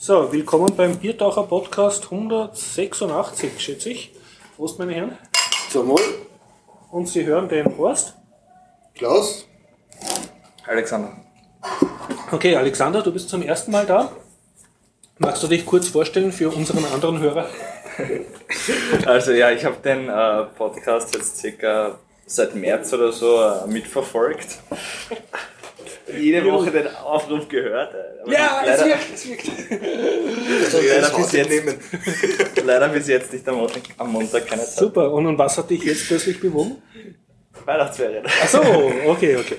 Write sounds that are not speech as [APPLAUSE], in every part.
So, willkommen beim Biertaucher Podcast 186, schätze ich. Prost, meine Herren. Zum Wohl. Und Sie hören den Horst. Klaus. Alexander. Okay, Alexander, du bist zum ersten Mal da. Magst du dich kurz vorstellen für unseren anderen Hörer? Also ja, ich habe den äh, Podcast jetzt circa seit März oder so äh, mitverfolgt. Jede Woche den Aufruf gehört. äh, aber leider, es wirkt. Also leider, das bis jetzt, [LAUGHS] leider bis jetzt nicht am Montag, am Montag keine Zeit. Super, und, und was hat dich jetzt plötzlich bewogen? Weihnachtsferien. Ach so, okay, okay.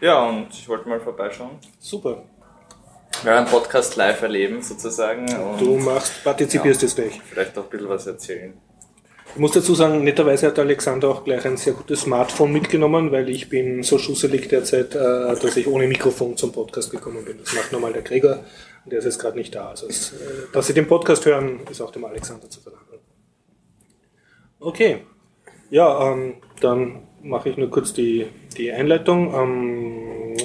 Ja, und ich wollte mal vorbeischauen. Super. Ja, einen Podcast live erleben sozusagen und Du machst, partizipierst jetzt gleich. vielleicht auch ein bisschen was erzählen. Ich muss dazu sagen, netterweise hat Alexander auch gleich ein sehr gutes Smartphone mitgenommen, weil ich bin so schusselig derzeit, äh, dass ich ohne Mikrofon zum Podcast gekommen bin. Das macht normal der Gregor der ist jetzt gerade nicht da. Also, es, äh, dass Sie den Podcast hören, ist auch dem Alexander zu verdanken. Okay, ja, ähm, dann mache ich nur kurz die, die Einleitung. Ähm,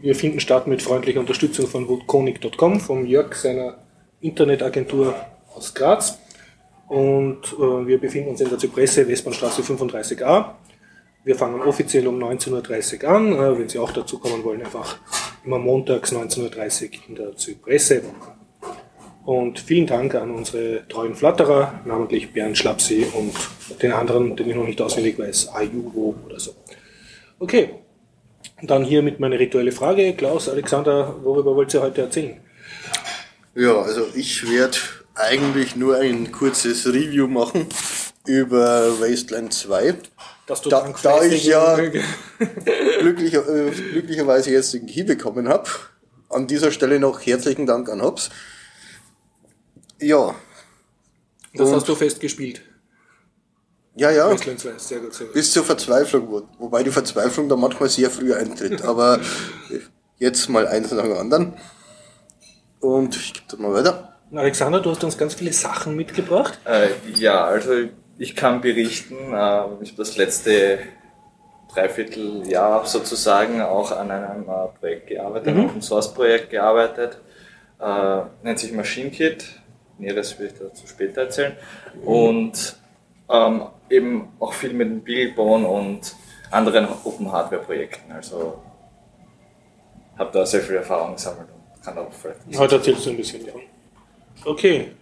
wir finden statt mit freundlicher Unterstützung von woodkonig.com, vom Jörg, seiner Internetagentur aus Graz. Und äh, wir befinden uns in der Zypresse, Westbahnstraße 35a. Wir fangen offiziell um 19.30 Uhr an. Äh, wenn Sie auch dazu kommen wollen, einfach immer montags 19.30 Uhr in der Zypresse. Und vielen Dank an unsere treuen Flatterer, namentlich Bernd Schlapsee und den anderen, den ich noch nicht auswendig weiß, Ayuvo oder so. Okay, dann hier mit meiner rituelle Frage. Klaus, Alexander, worüber wollt ihr heute erzählen? Ja, also ich werde eigentlich nur ein kurzes Review machen über Wasteland 2. Dass du Da- da ich ja- [LAUGHS] Glücklicher, äh, glücklicherweise jetzt den Key bekommen habe. An dieser Stelle noch herzlichen Dank an Hobbs. Ja, Das Und- hast du festgespielt. ja, ja. Wasteland 2, sehr gut, sehr gut. Bis zur Verzweiflung, wo- wobei die Verzweiflung da manchmal sehr früh eintritt. Aber [LAUGHS] jetzt mal eins nach dem anderen. Und ich gebe das mal weiter. Alexander, du hast uns ganz viele Sachen mitgebracht. Äh, ja, also ich kann berichten, äh, ich habe das letzte Dreivierteljahr sozusagen auch an einem äh, Projekt gearbeitet, Mhm. Open Source Projekt gearbeitet, äh, nennt sich Machine Kit, Näheres will ich dazu später erzählen und ähm, eben auch viel mit dem Beaglebone und anderen Open Hardware Projekten, also habe da sehr viel Erfahrung gesammelt und kann auch vielleicht Heute erzählst du ein bisschen davon. Okay.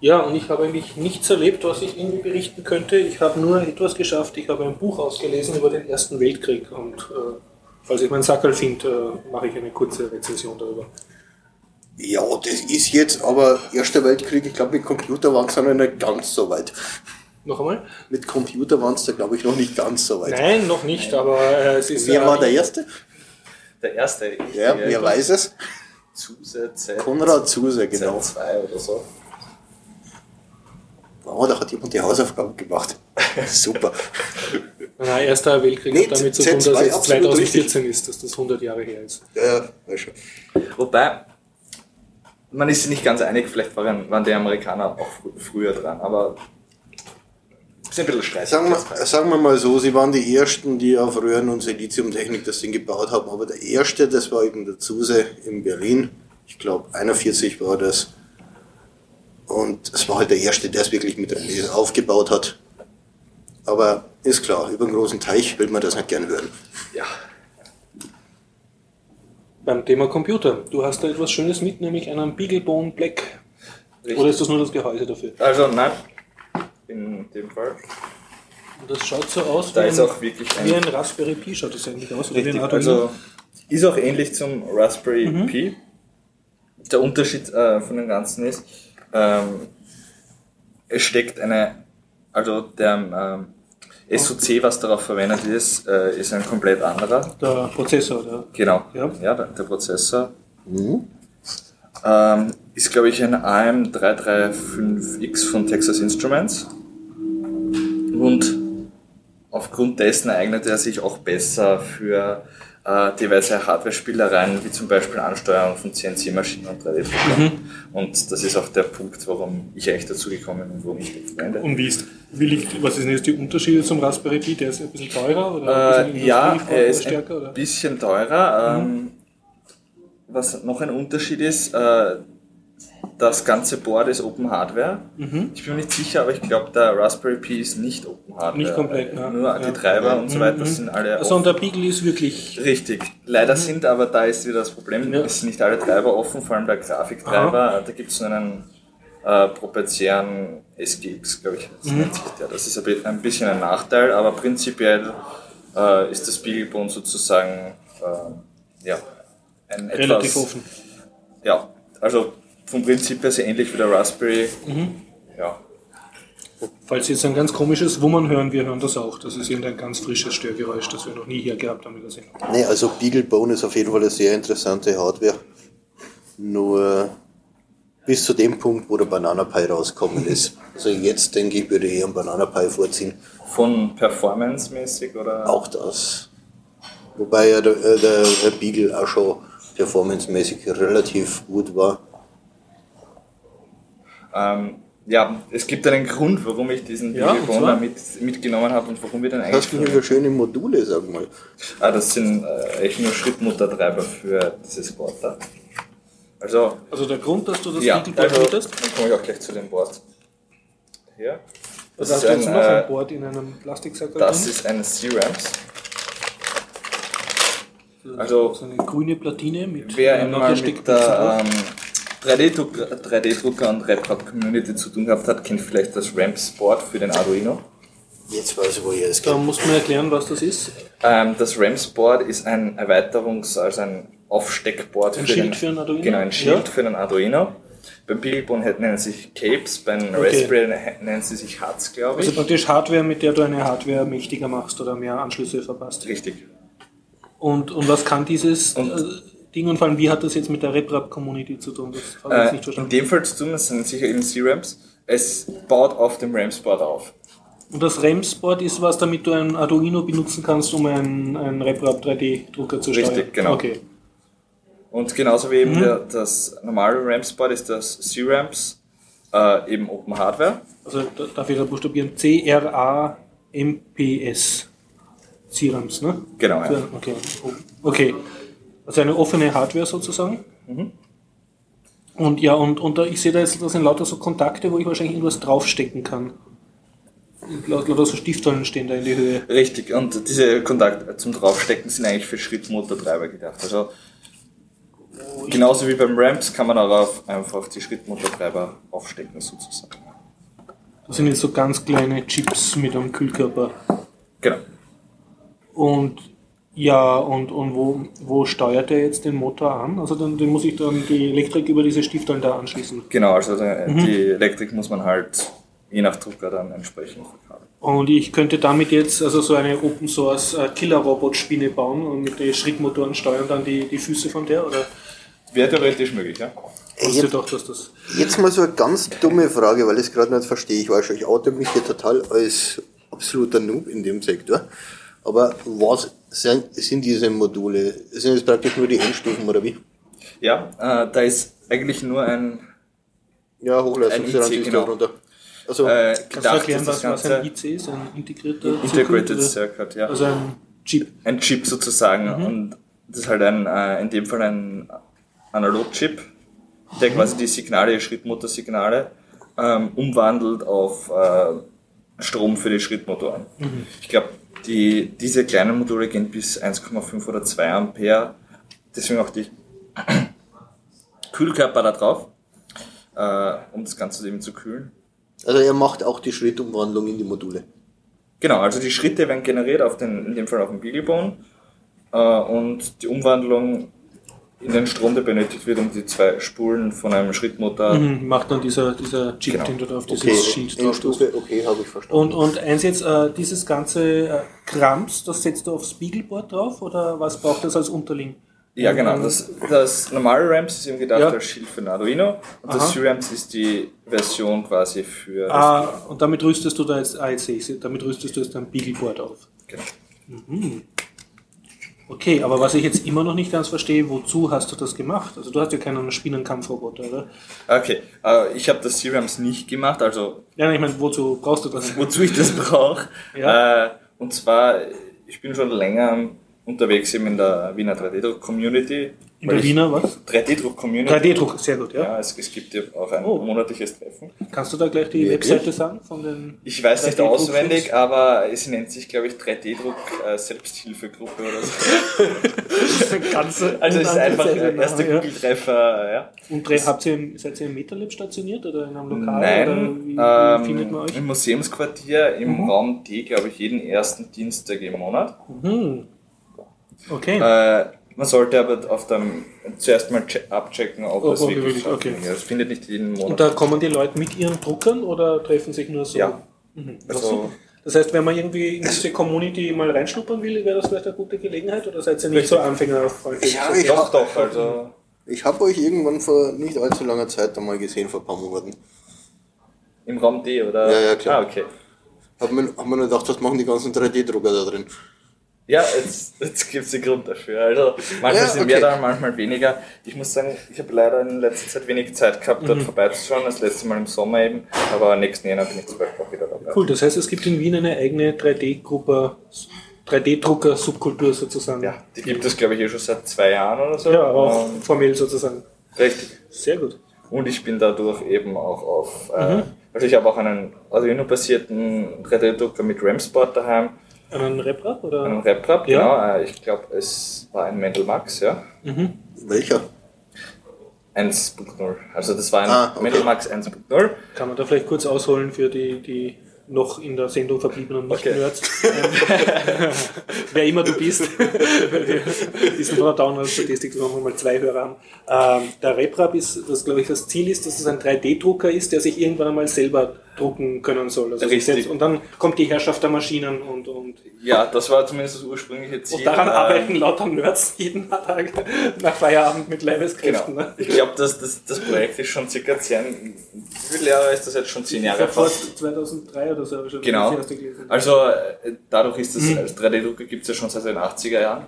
Ja, und ich habe eigentlich nichts erlebt, was ich irgendwie berichten könnte. Ich habe nur etwas geschafft. Ich habe ein Buch ausgelesen über den Ersten Weltkrieg und äh, falls ich meinen Sackerl finde, äh, mache ich eine kurze Rezension darüber. Ja, das ist jetzt aber Erster Weltkrieg, ich glaube mit Computer waren es noch nicht ganz so weit. Noch einmal? Mit Computer waren es da glaube ich noch nicht ganz so weit. Nein, noch nicht, aber äh, es ist. Wer äh, war der Erste? Der erste, Ja, wer weiß es? Zuse Z, Konrad Zuse, genau. Z2 oder so. Wow, da hat jemand die Hausaufgaben gemacht. [LAUGHS] Super. Nein, Erster Weltkrieg Nee, hat damit zu tun, Z2 dass es absolut 2014 ist, dass das 100 Jahre her ist. Ja, weiß schon. Wobei, man ist sich nicht ganz einig, vielleicht waren, waren die Amerikaner auch fr früher dran, aber ist ein bisschen streitig. Sagen wir, sagen wir mal so, sie waren die Ersten, die auf Röhren- und Siliziumtechnik das Ding gebaut haben, aber der Erste, das war eben der Zuse in Berlin. Ich glaube, 41 war das. Und es war halt der Erste, der es wirklich mit Relais aufgebaut hat. Aber ist klar, über einen großen Teich will man das nicht gern hören. Ja, Beim Thema Computer. Du hast da etwas Schönes mit, nämlich einen Beaglebone Black. richtig. Oder ist das nur das Gehäuse dafür? Also nein, in dem Fall. Und das schaut so aus Da wie, ist ein, auch wirklich wie ein ein Raspberry Pi, schaut das eigentlich aus? Oder Richtig, ein also ist auch ähnlich zum Raspberry Pi. Der Unterschied äh, von dem Ganzen ist, ähm, es steckt eine, also der ähm, SoC, was darauf verwendet ist, äh, ist ein komplett anderer. der Prozessor, der Genau, Ja. ja, der, der Prozessor. Ähm, ist, glaube ich, ein AM335X von Texas Instruments. Und aufgrund dessen eignet er sich auch besser für äh, diverse Hardware-Spielereien, wie zum Beispiel Ansteuerung von CNC-Maschinen und 3D-Druckern. Und das ist auch der Punkt, warum ich eigentlich dazu gekommen bin und warum ich das verwende. Und wie ist, wie liegt, was sind jetzt die Unterschiede zum Raspberry Pi? Der ist ein bisschen teurer oder Äh, bisschen ja, er ist stärker? ein Oder? bisschen teurer. Ähm, was noch ein Unterschied ist, äh, das ganze Board ist Open Hardware. Mhm. Ich bin mir nicht sicher, aber ich glaube, der Raspberry Pi ist nicht Open Hardware. Nicht komplett, ne? Nur die Ja. Treiber und so weiter Mhm. sind alle Also und offen. der Beagle ist wirklich. Richtig. Leider sind aber, da ist wieder das Problem, Ja. es sind nicht alle Treiber offen, vor allem der Grafiktreiber. Da gibt es nur einen äh, proprietären SGX, glaube ich, das Mhm. der. Das ist ein bisschen ein Nachteil, aber prinzipiell äh, ist das Beaglebone sozusagen äh, ja, ein Relativ etwas, offen. Ja, also vom Prinzip her sehr ähnlich wie der Raspberry. Mhm. Ja, Falls jetzt ein ganz komisches Wummern hören, wir hören das auch. Das ist irgendein ganz frisches Störgeräusch, das wir noch nie hier gehabt haben Sendung. Nee, also Beaglebone ist auf jeden Fall eine sehr interessante Hardware. Nur bis zu dem Punkt, wo der Banana Pi rausgekommen [LAUGHS] ist. Also jetzt denke ich, würde ich eher einen Banana Pi vorziehen. von performancemäßig oder? Auch das. Wobei ja der, äh, der, der Beagle auch schon performancemäßig relativ gut war. Ähm, ja, es gibt einen Grund, warum ich diesen Ja, da mit, mitgenommen habe und warum wir den Das eigentlich. hast du wieder schöne Module, sag mal. Ah, das sind äh, echt nur Schrittmuttertreiber für dieses Board da. Also, Also der Grund, dass du das ja, Beagleboard also, dann komme ich auch gleich zu dem Board. Hier. Das, da ist hast du jetzt ein, noch ein äh, Board in einem Plastiksack das drin. ist ein C-Ramps. also- so eine grüne Platine mit Wer einem einmal mit der ähm, 3D-Drucker 3D und RepRap-Community zu tun gehabt hat, kennt vielleicht das Ramps-Board für den Arduino. Jetzt weiß ich, wo ich es Da geht. muss man erklären, was das ist. Ähm, das Ramps-Board ist ein Erweiterungs-, also ein Aufsteckboard Ein für, Schild den, für ein Arduino? Genau, ein Schild Ja. für den Arduino. Beim Beaglebone nennen sie sich Capes, beim Okay. Raspberry nennen sie sich Huts, glaube Also ich. praktisch Hardware, mit der du eine Hardware mächtiger machst oder mehr Anschlüsse verpasst. Richtig. Und, und was kann dieses Und- äh, Ding und vor allem, wie hat das jetzt mit der RepRap-Community zu tun? Das habe ich jetzt Äh, nicht in verstanden. dem Fall zu tun, das sind sicher eben C-Ramps. Es baut auf dem Ramps-Board auf. Und das REMS-Board ist was, damit du ein Arduino benutzen kannst, um einen, einen RepRap 3D-Drucker zu steuern. Richtig, genau. Okay. Und genauso wie Mhm. eben der, das normale Ramps-Board ist das C-Ramps äh, eben Open Hardware. Also da- darf ich da buchstabieren? C-R-A-M-P-S. CRAMS, ne? Genau, ja. Okay. okay. Also eine offene Hardware sozusagen. Mhm. Und ja, und, und da, ich sehe da jetzt, das sind lauter so Kontakte, wo ich wahrscheinlich irgendwas draufstecken kann. Laut- Lauter so Stifthallen stehen da in die Höhe. Richtig, und diese Kontakte zum Draufstecken sind eigentlich für Schrittmotortreiber gedacht. Also genauso wie beim Ramps kann man darauf einfach die Schrittmotortreiber aufstecken sozusagen. Das sind jetzt so ganz kleine Chips mit einem Kühlkörper. Genau. Und ja, und, und wo, wo steuert er jetzt den Motor an? Also dann, den muss ich dann die Elektrik über diese Stifthallen da anschließen. Genau, also der, Mhm. die Elektrik muss man halt je nach Drucker dann entsprechend verkabeln. Und ich könnte damit jetzt also so eine Open Source äh, Killer-Robot-Spinne bauen und mit den Schrittmotoren steuern dann die, die Füße von der? Oder Wäre theoretisch möglich, ja. Jetzt, doch, dass das. jetzt mal so eine ganz dumme Frage, weil ich es gerade nicht verstehe. Ich weiß schon, ich oute mich hier total als absoluter Noob in dem Sektor. Aber was sind, sind diese Module? Sind es praktisch nur die Endstufen oder wie? Ja, äh, da ist eigentlich nur ein Ja, Hochleistungstransistor genau. runter. Also, äh, Kannst du erklären, was, was ein IC ist? Ein integrierter Integrated Circuit, oder? Circuit, ja. Also ein Chip. ein Chip sozusagen. Mhm. Und das ist halt ein, äh, in dem Fall ein Analog-Chip, der Mhm. quasi die Signale, die Schrittmotorsignale, ähm, umwandelt auf äh, Strom für die Schrittmotoren. Mhm. Ich glaube, die, diese kleinen Module gehen bis 1,5 oder 2 Ampere. Deswegen auch die [CLEARS THROAT] Kühlkörper da drauf, äh, um das Ganze eben zu kühlen. also er macht auch die Schrittumwandlung in die Module. Genau, also die Schritte werden generiert auf den, in dem Fall auf dem Beaglebone äh, und die Umwandlung in den Strom, der benötigt wird, um die zwei Spulen von einem Schrittmotor. Mhm, macht dann dieser, dieser Chip, Genau. den du da auf dieses Okay, Schild drauf. Endstufe, okay, habe ich verstanden. Und, und eins jetzt, äh, dieses ganze äh, Krams, das setzt du aufs Spiegelboard drauf oder was braucht das als Unterling? Ja, genau. Das, das normale Ramps ist eben gedacht Ja. als Schild für ein Arduino und Aha. das C-Ramps ist die Version quasi für das Ah, und damit rüstest du da jetzt, ah, jetzt sehe ich damit rüstest du jetzt ein Beagleboard auf. Genau. Okay, aber was ich jetzt immer noch nicht ganz verstehe, wozu hast du das gemacht? Also du hast ja keinen Spinnenkampfroboter, oder? Okay, äh, ich habe das C-Ramps nicht gemacht, also Ja, ich meine, wozu brauchst du das? wozu ich das brauche. Ja. Äh, und zwar, ich bin schon länger unterwegs eben in der Wiener 3D-Community In der Wiener was? 3D-Druck-Community. 3D-Druck, sehr gut, ja. Ja, es, es gibt ja auch ein Oh. monatliches Treffen. Kannst du da gleich die Wirklich? Webseite sagen von den Ich weiß nicht 3D-Druck-Teams? auswendig, aber es nennt sich, glaube ich, 3D-Druck äh, oder so. [LAUGHS] ganze Also es ist einfach der erste. Google-Treffer, ja. Und habt ihr, im- seid ihr im MetaLab stationiert oder in einem Lokal? Nein, wie, wie findet ähm, man euch? im Museumsquartier im Mhm. Raum D, glaube ich, jeden ersten Dienstag im Monat. Mhm. Okay. Äh, man sollte aber auf dem zuerst mal che- abchecken, ob Ob- es ob wirklich wirklich, stattfindet. okay. Ja, Es findet nicht jeden Monat Und da kommen die Leute mit ihren Druckern oder treffen sich nur so? Ja. Mhm. Also- das heißt, wenn man irgendwie in diese Community mal reinschnuppern will, wäre das vielleicht eine gute Gelegenheit oder seid ihr nicht so anfängerfreundlich? Ja, ich- Doch, doch, also Ich habe euch irgendwann vor nicht allzu langer Zeit einmal gesehen, vor ein paar Monaten. im Raum D, oder? Ja, ja, klar. Ah, okay. Hab mir, hab mir gedacht, was machen die ganzen 3D-Drucker da drin? Ja, jetzt, jetzt gibt es einen Grund dafür. Also manchmal Ja, sind okay. mehr da, manchmal weniger. Ich muss sagen, ich habe leider in letzter Zeit wenig Zeit gehabt, Mhm. dort vorbeizuschauen. Das letzte Mal im Sommer eben. Aber nächsten Jahr bin ich zum Beispiel auch wieder dabei. Cool, das heißt, es gibt in Wien eine eigene 3D-Gruppe, 3D-Drucker-Subkultur sozusagen. Ja, die gibt es, glaube ich, eh schon seit zwei Jahren oder so. Ja, auch Ähm, formell sozusagen. richtig. Sehr gut. Und ich bin dadurch eben auch auf, Mhm. äh, also ich habe auch einen Arduino-basierten 3D-Drucker mit RAM-Sport daheim, Einen Reprap oder? einen RepRap, Ja. genau. Äh, ich glaube, es war ein Mendel Max, ja. Mhm. Welcher? 1.0. Also das war ein Ah, okay. Mendel Max 1.0. Kann man da vielleicht kurz ausholen für die, die noch in der Sendung verbliebenen Okay. Nicht-Nerds? Ähm, [LAUGHS] Wer immer du bist. [LAUGHS] Wissen von der Download-Statistik, dass wir mal zwei Hörer haben. Ähm, der RepRap ist, das glaube ich das Ziel ist, dass es ein 3D-Drucker ist, der sich irgendwann einmal selber drucken können soll. Also selbst- Und dann kommt die Herrschaft der Maschinen und, und, Ja, das war zumindest das ursprüngliche Ziel. und daran Ähm, arbeiten lauter Nerds jeden Tag nach Feierabend mit Leibeskräften. Genau. Ne? Ich glaube, dass das, das Projekt ist schon circa zehn, wie viele Jahre ist das jetzt schon? Zehn Jahre fast. 2003 oder so habe ich schon Genau. gelesen. Also äh, dadurch ist das Mhm. als 3D-Drucker gibt es ja schon seit den 80er Jahren.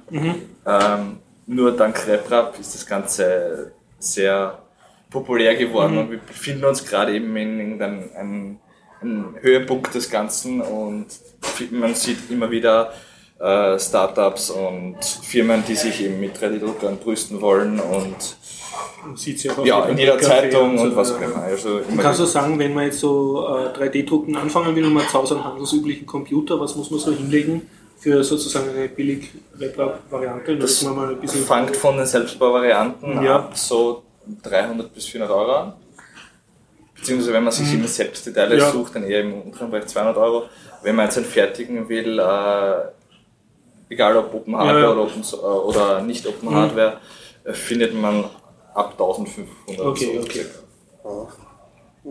Ähm, nur dank RepRap ist das Ganze sehr populär geworden Mhm. und wir befinden uns gerade eben in irgendeinem einem, einem Höhepunkt des Ganzen und man sieht immer wieder äh, Startups und Firmen, die sich eben mit 3D-Druckern brüsten wollen und Man sieht's ja, ja, in jeder Zeitung und so, was auch immer. Also immer kannst du sagen, wenn man jetzt so äh, 3D-Drucken anfangen will und man zu Hause einen handelsüblichen Computer, was muss man so hinlegen für sozusagen eine billig Web-Variante? Das man mal ein bisschen fangt von den Selbstbauvarianten Ja. ab so 300 bis 400 Euro an. Beziehungsweise wenn man sich immer selbst die Teile Mhm. Ja. sucht, dann eher im unteren Bereich 200 Euro. Wenn man jetzt einen fertigen will, äh, egal ob Open Hardware Ja, ja. Oder, open, äh, oder nicht Open Mhm. Hardware, äh, findet man ab 1500 Okay, so okay.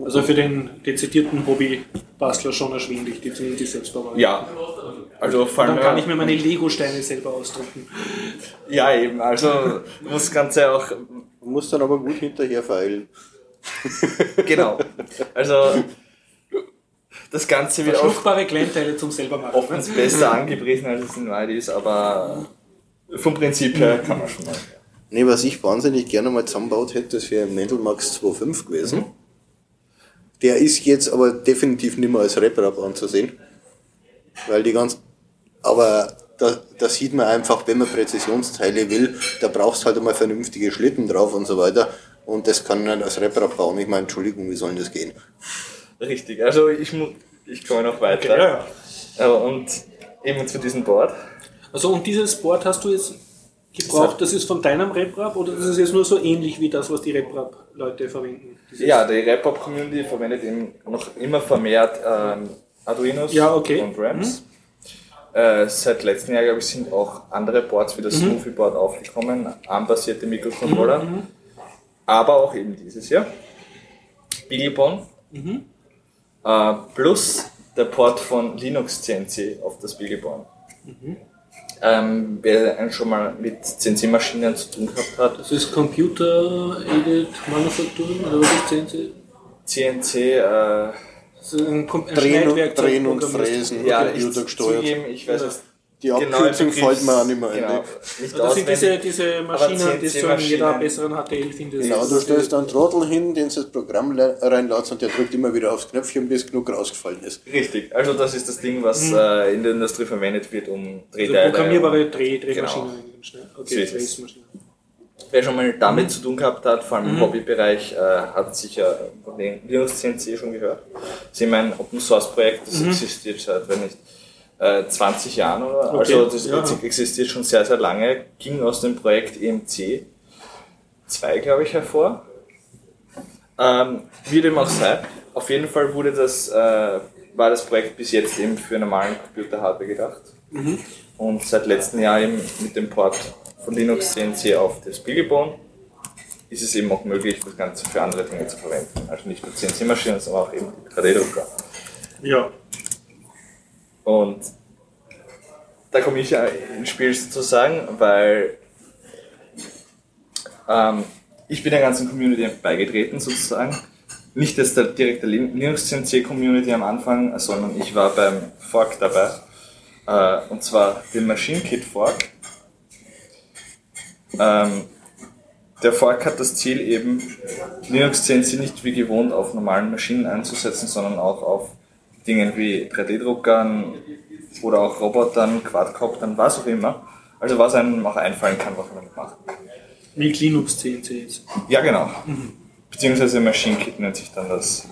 Also für den dezidierten Hobby-Bastler schon erschwinglich, die zumindest die Selbstbauvariante. Ja, also vor allem. Dann kann ich mir meine Lego-Steine selber ausdrucken. Ja, eben, also muss das Ganze auch Man muss dann aber gut hinterher feilen. Genau. Also das Ganze wird auch Fruchtbare Kleinteile zum selber machen. oftens besser angepriesen, als es in Wahrheit ist, aber vom Prinzip her kann man schon mal. Nee, was ich wahnsinnig gerne mal zusammenbaut hätte, das wäre ein Mendelmax 2.5 gewesen. Der ist jetzt aber definitiv nicht mehr als RepRap anzusehen. Weil die ganz, aber da, da sieht man einfach, wenn man Präzisionsteile will, da brauchst du halt einmal vernünftige Schlitten drauf und so weiter. Und das kann man als RepRap bauen. Ich meine, Entschuldigung, wie soll denn das gehen? Richtig, also ich, ich komme noch weiter. Okay, ja, ja. Aber Und eben zu diesem Board. Also und dieses Board hast du jetzt gebraucht, das ist von deinem RepRap oder das ist jetzt nur so ähnlich wie das, was die RepRap-Leute verwenden? Dieses- Ja, die Rap-Up-Community verwendet eben noch immer vermehrt ähm, Arduinos Ja, okay. und RAMs. Äh, seit letztem Jahr, glaube ich, sind auch andere Boards wie das Mhm. Smoothie Board aufgekommen, ARM-basierte Mikrocontroller. Aber auch eben dieses Jahr. BeagleBone. Mhm. Äh, plus der Port von Linux CNC auf das BeagleBone. Mhm. Ähm, wer einen schon mal mit CNC-Maschinen zu tun gehabt hat, Das ist Computer Aided Manufacturing oder was ist CNC? CNC, äh, ein, Drehen und, drehen. Fräsen, ja, Computer ich gesteuert. zugeben, ich weiß es Die Genau, Abkürzung Begriff- fällt mir auch nicht mehr ein. Genau, nicht Das sind diese, diese Maschinen, die du in CNC-Maschinen. jeder besseren HTL findest. Genau, du stellst einen Trottel hin, den du das Programm reinladst und der drückt immer wieder aufs Knöpfchen, bis genug rausgefallen ist. Richtig, also das ist das Ding, was äh, in der Industrie verwendet wird, um also Drehteile. programmierbare um- Dreh, Drehmaschinen. Genau. Okay, ist. Drehmaschinen. wer schon mal damit zu tun gehabt hat, vor allem im Hobbybereich, äh, hat sicher von den Linux CNC schon gehört. Sie haben ein Open Source Projekt, das existiert seit, wenn nicht, äh, 20 Jahren oder Okay, also das ja. existiert schon sehr, sehr lange, ging aus dem Projekt EMC 2, glaube ich, hervor. Ähm, wie dem auch sei, auf jeden Fall wurde das, äh, war das Projekt bis jetzt eben für normalen Computer-Hardware gedacht. Und seit letztem Jahr eben mit dem Port von Linux CNC auf das Beaglebone ist es eben auch möglich, das Ganze für andere Dinge zu verwenden. Also nicht nur CNC-Maschinen, sondern auch eben 3D-Drucker. Ja. Und da komme ich ja ins Spiel sozusagen, weil ähm, ich bin der ganzen Community beigetreten sozusagen. Nicht jetzt der direkte Linux CNC Community am Anfang, sondern ich war beim Fork dabei. Äh, und zwar den Machine Kit Fork. Ähm, der Fork hat das Ziel eben, Linux CNC nicht wie gewohnt auf normalen Maschinen einzusetzen, sondern auch auf Dingen wie 3D-Druckern oder auch Robotern, Quadcoptern, was auch immer. Also was einem auch einfallen kann, was man damit macht. Wie Linux CNC jetzt. Ja, genau. Beziehungsweise Machine Kit nennt sich dann das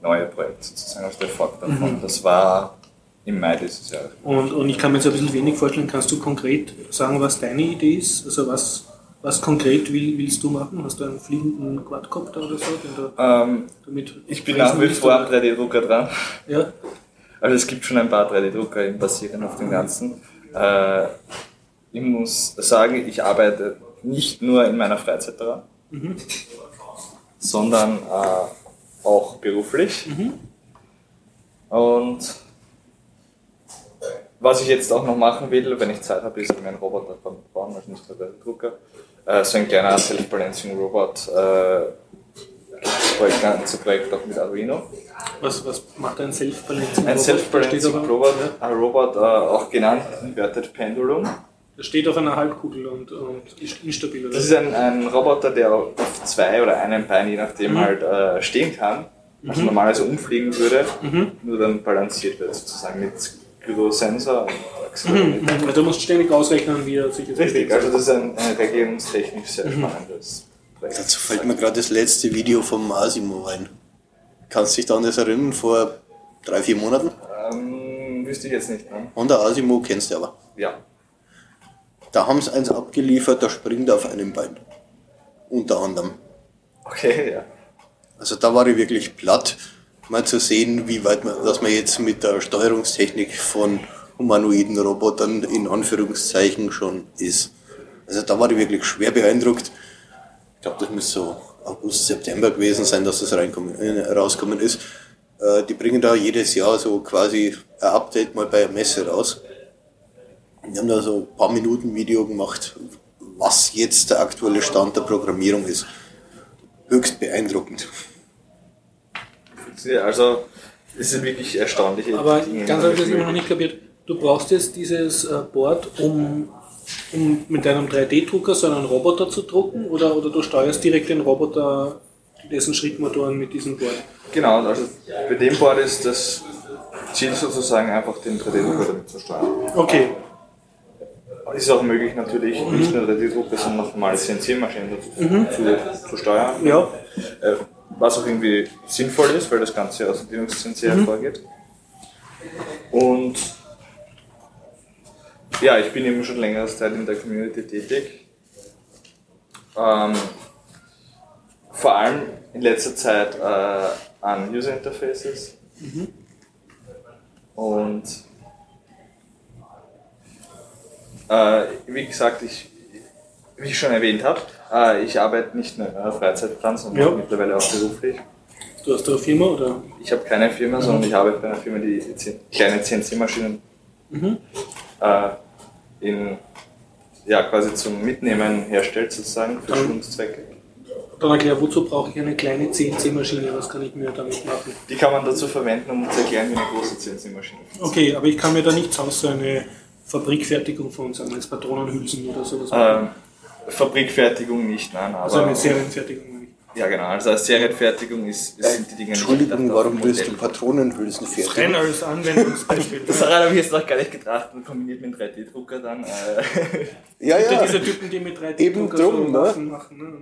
neue Projekt sozusagen, also der Fork davon. Das war im Mai dieses Jahres. Und, und ich kann mir jetzt ein bisschen wenig vorstellen, kannst du konkret sagen, was deine Idee ist? Also was, was konkret will, willst du machen? Hast du einen fliegenden Quadcopter oder so? Du Ähm, damit ich bin nach wie vor am oder? 3D-Drucker dran. Ja. Also es gibt schon ein paar 3D-Drucker im Basieren auf dem Ganzen. Äh, ich muss sagen, ich arbeite nicht nur in meiner Freizeit daran, sondern äh, auch beruflich. Und was ich jetzt auch noch machen will, wenn ich Zeit habe, ist mir einen Roboter bauen, also nicht nur der Drucker. Äh, so ein kleiner Self-Balancing Robot. Äh, das Projekt, ganze Projekt auch mit Arduino. Was, was macht ein Self-Balancing? Ein Robot? Self-Balancing steht auf- Robot, Ja. ein Robot, äh, auch genannt Inverted Pendulum. Das steht auf einer Halbkugel und, und ist instabil. Oder? Das ist ein, ein Roboter, der auf zwei oder einem Bein, je nachdem, Mhm. halt äh, stehen kann. Also normalerweise umfliegen würde, nur dann balanciert wird sozusagen mit Gyrosensor und Accelerometer. Mhm. Also du musst ständig ausrechnen, wie er sich jetzt Richtig, bewegt. also das ist ein, ein regierungstechnisch sehr Mhm. spannendes Projekt. Dazu fällt mir gerade das letzte Video vom Asimo ein. Kannst du dich da an das erinnern, vor drei, vier Monaten? Ähm, wüsste ich jetzt nicht, ne? Honda Asimo kennst du aber. Ja. Da haben sie eins abgeliefert, da springt er auf einem Bein. Unter anderem. Okay, ja. Also da war ich wirklich platt, mal zu sehen, wie weit man, dass man jetzt mit der Steuerungstechnik von humanoiden Robotern in Anführungszeichen schon ist. Also da war ich wirklich schwer beeindruckt. Ich glaube, das müsste so August, September gewesen sein, dass das äh, rauskommen ist. Äh, die bringen da jedes Jahr so quasi ein Update mal bei einer Messe raus. Die haben da so ein paar Minuten Video gemacht, was jetzt der aktuelle Stand der Programmierung ist. Höchst beeindruckend. Ja, Also, es sind wirklich erstaunliche Aber Dinge. ganz habe ich das immer noch nicht kapiert. Du brauchst jetzt dieses äh, Board, um, um mit deinem 3D-Drucker so einen Roboter zu drucken oder, oder du steuerst direkt den Roboter, dessen Schrittmotoren mit diesem Board? Genau, also bei dem Board ist das Ziel sozusagen einfach den 3D-Drucker damit zu steuern. Okay, Ist auch möglich natürlich nicht nur 3D-Drucker, sondern auch normale CNC-Maschinen dazu zu, zu steuern. ja. Äh, was auch irgendwie sinnvoll ist, weil das Ganze aus dem Linux CNC hervorgeht. Und ja, ich bin eben schon längere Zeit in der Community tätig. Ähm, vor allem in letzter Zeit äh, an User Interfaces. Und äh, wie gesagt, ich, wie ich schon erwähnt habe, äh, ich arbeite nicht nur in meiner Freizeit dran, sondern Ja. mittlerweile auch beruflich. Du hast da eine Firma oder? Ich habe keine Firma, sondern ich arbeite bei einer Firma, die C- kleine CNC-Maschinen äh, in, ja, quasi zum Mitnehmen herstellt, sozusagen, für Dann- Schulungszwecke. Dann erklär, wozu brauche ich eine kleine CNC-Maschine? Was kann ich mir damit machen? Die kann man dazu verwenden, um zu erklären, wie eine große CNC-Maschine funktioniert. Okay, aber ich kann mir da nichts aus so eine Fabrikfertigung von, sagen wir jetzt Patronenhülsen oder sowas machen. Fabrikfertigung nicht, nein, aber also eine Serienfertigung. ich. Ja, genau. Also als Serienfertigung ist, ist, sind die Dinge nicht Entschuldigung, gedacht, warum willst du. Patronenhülsen Das fertigen? Rennen als Anwendungsbeispiel. [LAUGHS] Das habe ich jetzt noch gar nicht gedacht und kombiniert mit einem 3D-Drucker dann. Äh, [LAUGHS] Ja, Ja. ja, Diese Typen, die mit 3D Eben Drucker drum, so ne? Waffen machen. Ne?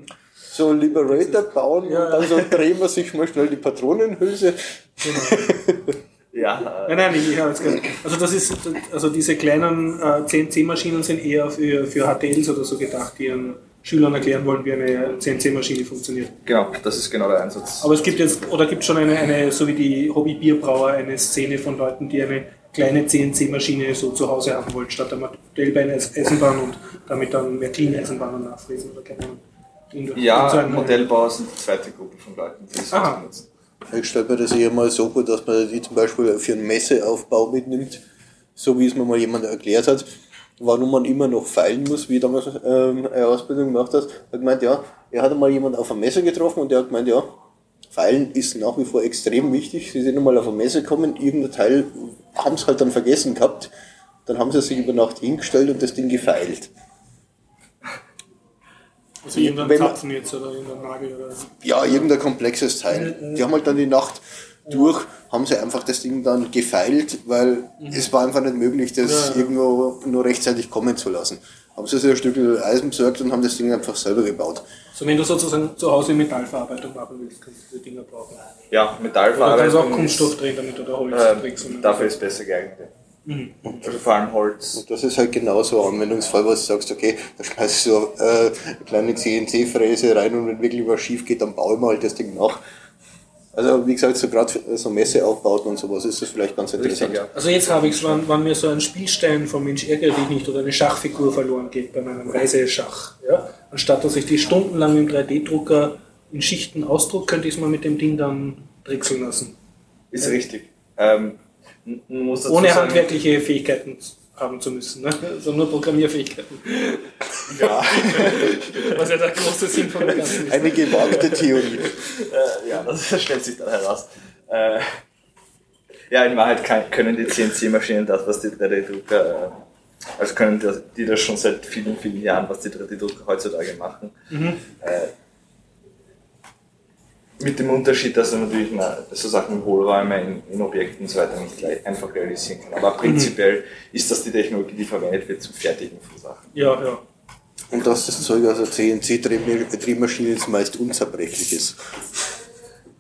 so Liberator bauen Ja. und dann so drehen wir sich mal schnell die Patronenhülse. Ja, Nein, nein, ich habe jetzt gerade. Also das ist, also diese kleinen äh, CNC-Maschinen sind eher für, für HTLs oder so gedacht, die ihren Schülern erklären wollen, wie eine CNC-Maschine funktioniert. genau, das ist genau der Einsatz. Aber es gibt jetzt, oder gibt schon eine, eine, so wie die Hobby-Bierbrauer, eine Szene von Leuten, die eine kleine CNC-Maschine so zu Hause haben wollen, statt der Modellbein-Eisenbahn und damit dann mehr Clean-Eisenbahnen nachfräsen oder keine Ahnung. Ja, so Modellbauer sind die zweite Gruppe von Leuten, die das Aha. nutzen. Ich stelle mir das eher mal so vor, dass man die zum Beispiel für einen Messeaufbau mitnimmt, so wie es mir mal jemand erklärt hat, warum man immer noch feilen muss, wie damals ähm, eine Ausbildung gemacht hat. Er hat gemeint, ja, er hat einmal jemand auf einer Messe getroffen und der hat gemeint, ja, Feilen ist nach wie vor extrem wichtig. Sie sind einmal auf eine Messe gekommen, irgendein Teil haben sie halt dann vergessen gehabt, dann haben sie sich über Nacht hingestellt und das Ding gefeilt. Also irgendein Zapfen jetzt oder irgendein Nagel oder. Ja, irgendein komplexes Teil. Die haben halt dann die Nacht durch, haben sie einfach das Ding dann gefeilt, weil es war einfach nicht möglich, das Ja, ja. irgendwo nur rechtzeitig kommen zu lassen. Haben sie sich ein Stück Eisen besorgt und haben das Ding einfach selber gebaut. So, wenn du sozusagen zu Hause Metallverarbeitung machen willst, kannst du die Dinger brauchen. Ja, Oder kannst Metallverarbeitung. du auch Kunststoff drehen damit oder Holz Ist, wechseln. äh, dafür ist besser geeignet. Mhm. Also vor allem Holz. Und das ist halt genauso ein Anwendungsfall, wo du sagst, okay, da schmeißt du so äh, eine kleine CNC-Fräse rein und wenn wirklich was schief geht, dann baue ich mal halt das Ding nach. Also wie gesagt, so gerade so Messeaufbauten und sowas ist das vielleicht ganz interessant. Richtig, ja. Also jetzt habe ich es, wann, wann mir so ein Spielstein vom Mensch ärgere dich nicht oder eine Schachfigur verloren geht bei meinem Reiseschach. Ja? Anstatt dass ich die stundenlang im 3D-Drucker in Schichten ausdruck, könnte ich es mal mit dem Ding dann drechseln lassen. Ist richtig. Ähm, Ohne sagen, handwerkliche Fähigkeiten haben zu müssen, ne? also nur Programmierfähigkeiten. Ja, [LAUGHS] Was ja der große Sinn von der ganzen ist. Eine gewagte Theorie. äh, ja, das [LAUGHS] stellt sich dann heraus. Äh, ja, in Wahrheit kann, können die CNC-Maschinen das, was die 3D-Drucker, äh, also können die das schon seit vielen, vielen Jahren, was die 3D-Drucker heutzutage machen. Äh, mit dem Unterschied, dass er natürlich na, so Sachen Hohlräume in, in Objekten und so weiter nicht gleich einfach realisieren kann. Aber prinzipiell ist das die Technologie, die verwendet wird zum Fertigen von Sachen. Ja, ja. Und dass das Zeug aus einer CNC-Drehmaschine ist meist unzerbrechlich ist.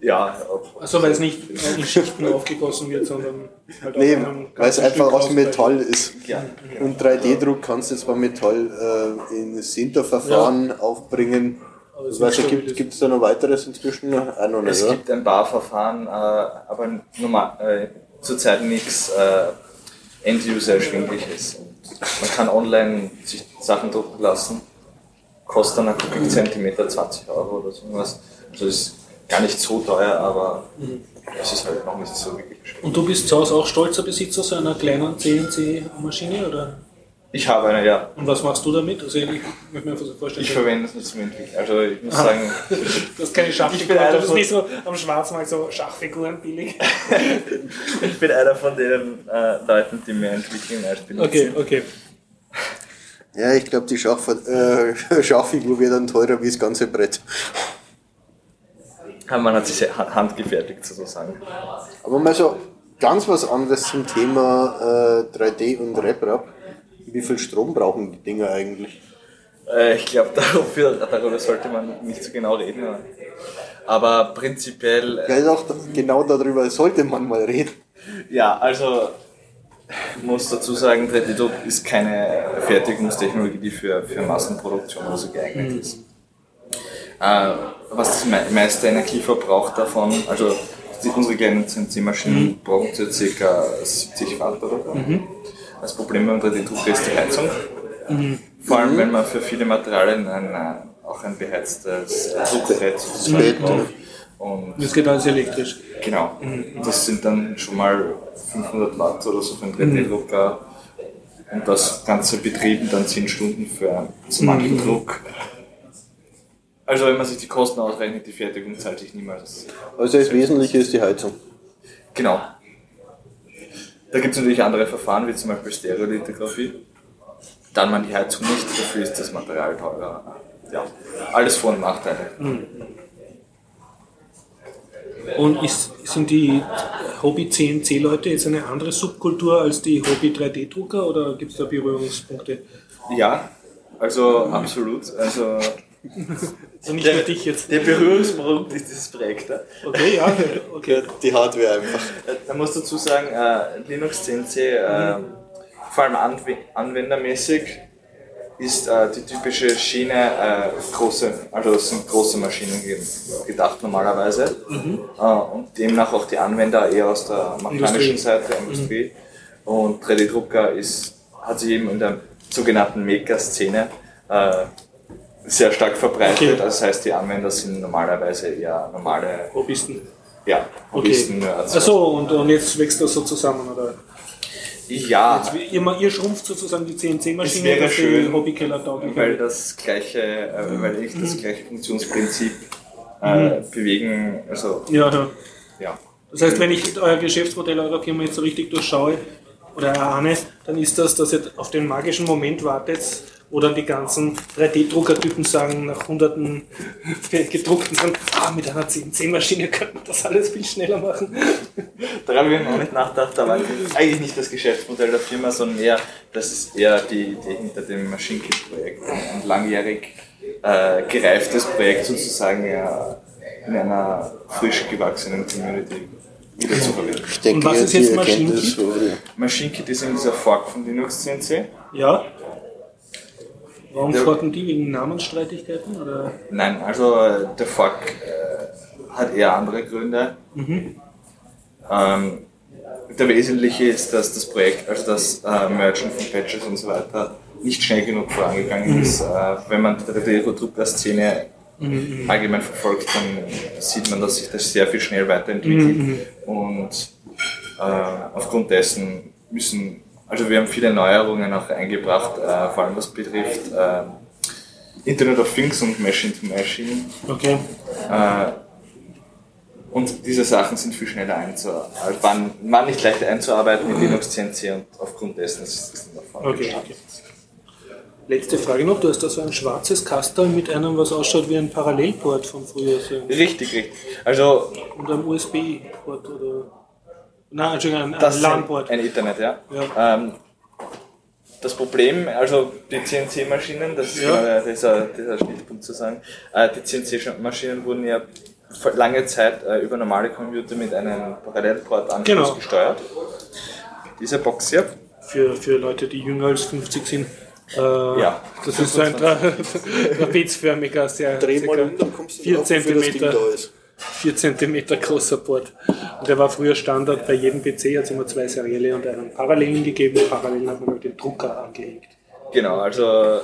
Ja, Also weil es nicht in Schichten aufgegossen wird, sondern halt Nee, weil es einfach Stück aus. Metall ist. ja. Und 3D-Druck kannst du zwar Metall äh, in Sinterverfahren aufbringen. Aber es ist Ich weiß nicht nicht, stabil. gibt es da noch weiteres inzwischen? Auch noch nicht, Es oder? gibt ein paar Verfahren, äh, aber normal, äh, zurzeit nichts äh, End-User erschwingliches. Man kann online sich Sachen drucken lassen, kostet dann ein Kubikzentimeter 20 Euro oder so was. Also ist gar nicht so teuer, aber es ist halt noch nicht so wirklich. Und du bist zu Hause auch stolzer Besitzer so einer kleinen CNC-Maschine, oder? Ich habe eine, ja. Und was machst du damit? Also ich möchte mir einfach so vorstellen, Ich verwende es nicht zum Entwickeln. Also ich muss sagen, du hast keine Ich bin Schachfiguren, einer du bist von- nicht so am Schwarzmarkt so Schachfiguren billig. [LAUGHS] ich bin einer von den äh, Leuten, die mehr entwickeln als benutzen. Okay, okay. Ja, ich glaube, die Schach, äh, [LAUGHS] Schachfigur wird dann teurer wie das ganze Brett. Man hat sich handgefertigt sozusagen. Aber mal so ganz was anderes zum Thema äh, 3D und RepRap. Wie viel Strom brauchen die Dinger eigentlich? Äh, ich glaube, [LAUGHS] darüber, darüber sollte man nicht so genau reden. aber- prinzipiell, äh, Ja, doch, genau darüber sollte man mal reden. ja, also ich muss dazu sagen, 3D-Druck ist keine Fertigungstechnologie, die für, für Massenproduktion oder so geeignet ist. Äh, was das me meiste Energieverbrauch davon, also die, unsere kleinen CNC-Maschinen brauchen ca. 70 Watt oder so. Das Problem beim 3D-Druck ist die Heizung. Vor allem, wenn man für viele Materialien ein, äh, auch ein beheiztes Bett, braucht. Und Das geht alles elektrisch. Genau. Das sind dann schon mal 500 Watt oder so für einen 3D-Drucker. Und das Ganze betrieben dann 10 Stunden für so manchen Druck. Also wenn man sich die Kosten ausrechnet, die Fertigung zahlt sich niemals. Also das Wesentliche ist die Heizung. Genau. Da gibt es natürlich andere Verfahren, wie zum Beispiel Stereolithografie. Dann man die Heizung nicht, dafür ist das Material teurer. Ja, alles Vor- und Nachteile. Und ist, sind die Hobby-CNC-Leute jetzt eine andere Subkultur als die Hobby-3D-Drucker oder gibt es da Berührungspunkte? Ja, also absolut. Also Also nicht der, für dich jetzt. der Berührungspunkt ist dieses Projekt. ja. Okay, ja, okay. Die Hardware einfach. Man muss dazu sagen, äh, Linux CNC, äh, vor allem anw anwendermäßig, ist äh, die typische Schiene äh, große, also es sind große Maschinen ge gedacht normalerweise äh, und demnach auch die Anwender eher aus der mechanischen Industrie. Seite der Industrie. Und 3D-Drucker ist, hat sich eben in der sogenannten Maker-Szene äh, sehr stark verbreitet. Okay. Das heißt, die Anwender sind normalerweise eher normale Hobbyisten. ja, Okay. Hobbyisten-Nerds. Achso, und, und jetzt wächst das so zusammen, oder? Ja, Jetzt, ihr, ihr schrumpft sozusagen die CNC-Maschine, wäre dass schön, Hobbykeller tauglich weil das gleiche, äh, weil ich das gleiche Funktionsprinzip äh, bewegen, also Ja, ja. ja. Das heißt, wenn ich euer Geschäftsmodell eurer Firma jetzt so richtig durchschaue oder erahne, dann ist das, dass ihr auf den magischen Moment wartet, dann die ganzen 3D-Druckertypen sagen, nach hunderten [LAUGHS] gedruckten sagen, ah, mit einer CNC-Maschine könnten wir das alles viel schneller machen. [LAUGHS] Daran habe ich noch nicht nachgedacht, aber eigentlich nicht das Geschäftsmodell der Firma, sondern eher, das ist eher die Idee hinter dem Machine Kit-Projekt. Ein langjährig äh, gereiftes Projekt sozusagen ja, in einer frisch gewachsenen Community wieder zu verwenden. Ich denke, Und was ist jetzt Machine Kit ist eben dieser Fork von Linux CNC. Ja. Warum Der- forken die wegen Namensstreitigkeiten? Oder? Nein, also äh, der Fork äh, hat eher andere Gründe. Ähm, der wesentliche ist, dass das Projekt, also das äh, Mergen von Patches und so weiter, nicht schnell genug vorangegangen ist. Äh, wenn man die 3D-Drucker-Szene allgemein verfolgt, dann sieht man, dass sich das sehr viel schnell weiterentwickelt. Und äh, aufgrund dessen müssen, also wir haben viele Neuerungen auch eingebracht, äh, vor allem was betrifft äh, Internet of Things und Machine to Machine. Okay. Äh, und diese Sachen sind viel schneller einzuarbeiten, waren, waren nicht leicht einzuarbeiten in Linux CNC und aufgrund dessen ist es nach vorne Okay. Letzte Frage noch, du hast da so ein schwarzes Kastel mit einem, was ausschaut wie ein Parallelport von früher. So Richtig, richtig. Also Und einem USB-Port oder. Nein, Entschuldigung, ein, das ein ist ein, LAN-Port. ein Ethernet, ja. Ja. Ähm, das Problem, also die CNC-Maschinen, das ist Ja. genau der- dieser, dieser Schnittpunkt zu sagen, äh, die CNC-Maschinen wurden ja lange Zeit äh, über normale Computer mit einem Parallelport-Anschluss Genau. gesteuert. Diese Box hier, Für, für Leute, die jünger als 50 sind. Äh, Ja. Das ist so ein [LAUGHS] tra trapezförmiger, sehr Dreh mal circa um, dann kommst du 4 drauf, wofür das Ding cm, da ist. 4 cm großer Port. Und der war früher Standard bei jedem PC, hat es immer zwei serielle und einen Parallelen gegeben. Parallelen hat man halt den Drucker angelegt. Genau, also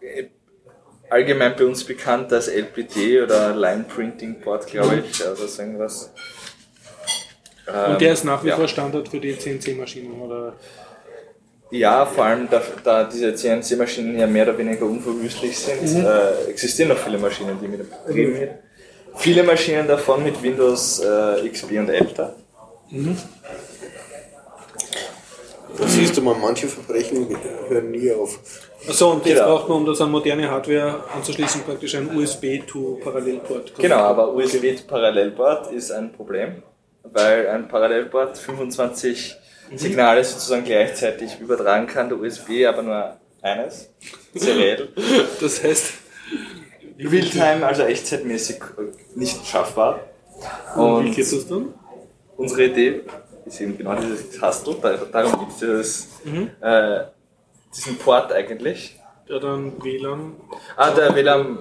äh, allgemein bei uns bekannt als LPD oder Line Printing Board, glaube ich, oder so irgendwas. Ähm, Und der ist nach wie ja. vor Standard für die CNC-Maschinen, oder? Ja, vor allem da, da diese CNC-Maschinen ja mehr oder weniger unverwüstlich sind, Mhm. äh, existieren noch viele Maschinen, die mit dem werden. Viele Maschinen davon mit Windows äh, XP und älter. Da siehst du mal, manche Verbrechen hören nie auf. Achso, und jetzt Genau. braucht man, um das an moderne Hardware anzuschließen, praktisch ein USB-to-Parallelport. Genau, aber USB zu Parallelboard ist ein Problem, weil ein Parallelboard 25 Signale sozusagen gleichzeitig übertragen kann, der USB aber nur eines, [LAUGHS] seriell. Das heißt, Realtime, also echtzeitmäßig nicht schaffbar. wie Und geht das dann? unsere Idee ist eben genau dieses Hustle, da- darum gibt es dieses, äh, diesen Port eigentlich. Der dann WLAN. Ah, der WLAN,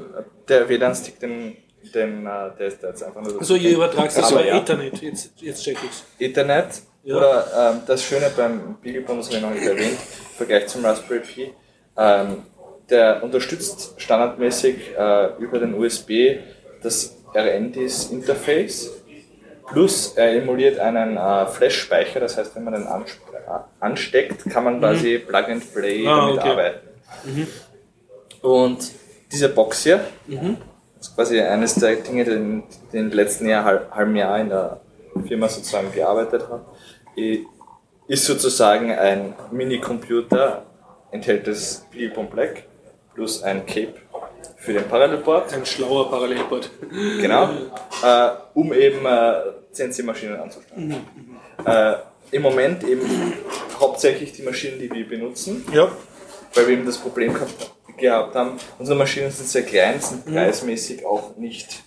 der WLAN-Stick, den, den, äh, der ist jetzt einfach nur Also ihr übertragt das über ja. Ethernet, jetzt, jetzt check ich's. Ethernet Ja. oder ähm, das Schöne beim Beaglebone, das habe ich noch nicht erwähnt, im Vergleich zum Raspberry Pi, ähm, der unterstützt standardmäßig äh, über den USB das RNDIS-Interface plus er emuliert einen äh, Flash-Speicher, das heißt, wenn man den äh, ansteckt, kann man quasi Plug and Play Ah, damit okay. arbeiten. Und diese Box hier, das ist quasi eines der Dinge, die in den letzten Jahr, halb, halben Jahr in der Firma sozusagen gearbeitet habe, ist sozusagen ein Mini-Computer, enthält das Beaglebone Black plus ein Cape für den Parallelport. Ein schlauer Parallelport. Genau. [LAUGHS] Äh, um eben äh, CNC-Maschinen anzusteuern. Äh, Im Moment eben hauptsächlich die Maschinen, die wir benutzen, Ja. weil wir eben das Problem gehabt, gehabt haben, unsere Maschinen sind sehr klein, sind preismäßig auch nicht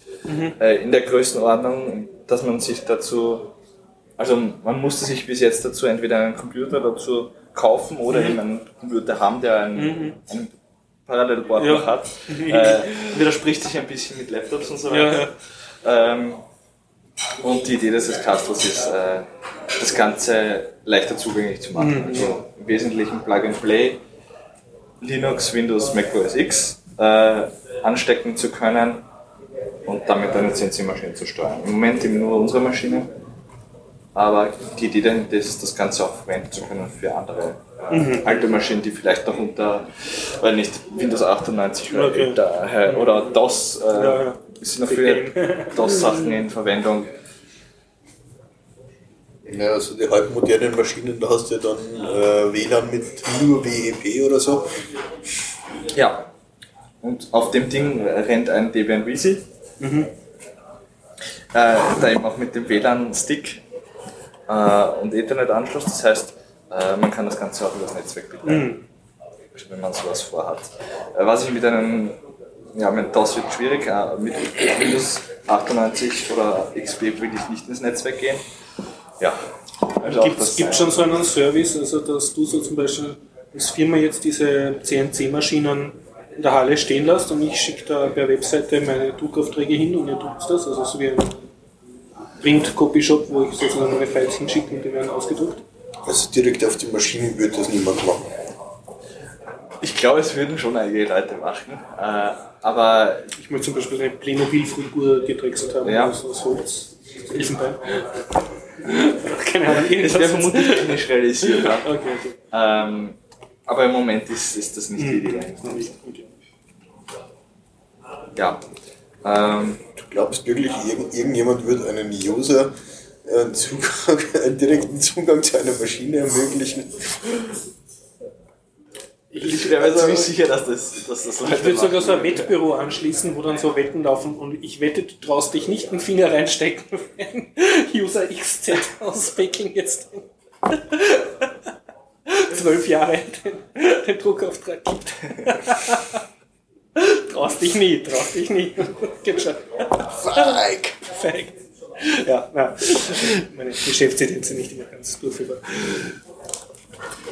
äh, in der Größenordnung, dass man sich dazu, also man musste sich bis jetzt dazu entweder einen Computer dazu kaufen oder eben einen Computer haben, der einen, einen Parallelboard Ja. noch hat. [LAUGHS] Äh, widerspricht sich ein bisschen mit Laptops und so weiter. Ähm, und die Idee des Castles ist, äh, das Ganze leichter zugänglich zu machen. Also im Wesentlichen Plug and Play, Linux, Windows, Mac OS X äh, anstecken zu können und damit eine CNC-Maschine zu steuern. Im Moment eben nur unsere Maschine, aber die Idee dahinter ist, das Ganze auch verwenden zu können für andere äh, alte Maschinen, die vielleicht noch unter, weil nicht Windows 98 oder, Okay. älter, äh, oder DOS äh, Ja, ja. sind noch für DOS-Sachen in Verwendung. Ja, also die halbmodernen Maschinen, da hast du ja dann äh, WLAN mit nur WEP oder so. Ja. Und auf dem Ding rennt ein Debian Wheezy. Äh, da eben auch mit dem WLAN-Stick und Ethernet-Anschluss. Das heißt, äh, man kann das Ganze auch über das Netzwerk betreiben, wenn man sowas vorhat. Äh, was ich mit einem, ja, mit DOS wird schwierig, äh, mit Windows 98 oder XP will ich nicht ins Netzwerk gehen. Ja. Also auch Gibt es schon so einen Service, also dass du so zum Beispiel als Firma jetzt diese CNC-Maschinen in der Halle stehen lässt und ich schicke da per Webseite meine Druckaufträge hin und ihr tut das, also so wie ein Print-Copy-Shop, wo ich sozusagen meine Files hinschicke und die werden ausgedruckt. Also direkt auf die Maschinen würde das niemand machen. Ich glaube, es würden schon einige Leute machen. Äh, aber Ich möchte zum Beispiel eine Playmobil-Figur gedrechselt haben Ja. aus, aus Holz, Elfenbein. [LAUGHS] Keine Ahnung, es wäre vermutlich technisch realisierbar. [LAUGHS] Okay, okay. Ähm, aber im Moment ist, ist das nicht die Idee. okay. Ja. Ähm, Du glaubst wirklich, irgend, irgendjemand wird einen User einen, Zugang, [LAUGHS] einen direkten Zugang zu einer Maschine ermöglichen? ich wäre mir ziemlich sicher, dass das, dass das Leute Ich würde sogar so ein Wettbüro anschließen, wo dann so Wetten laufen und ich wette, du traust dich nicht einen Finger reinstecken, [LAUGHS] wenn User XZ aus Peking jetzt [LAUGHS] zwölf Jahre den, den Druckauftrag gibt. Traust dich nie, traust dich nie. [LAUGHS] Geht schon. Feig! Feig. Ja, na, meine Geschäftsideen sind nicht immer ganz durchführbar.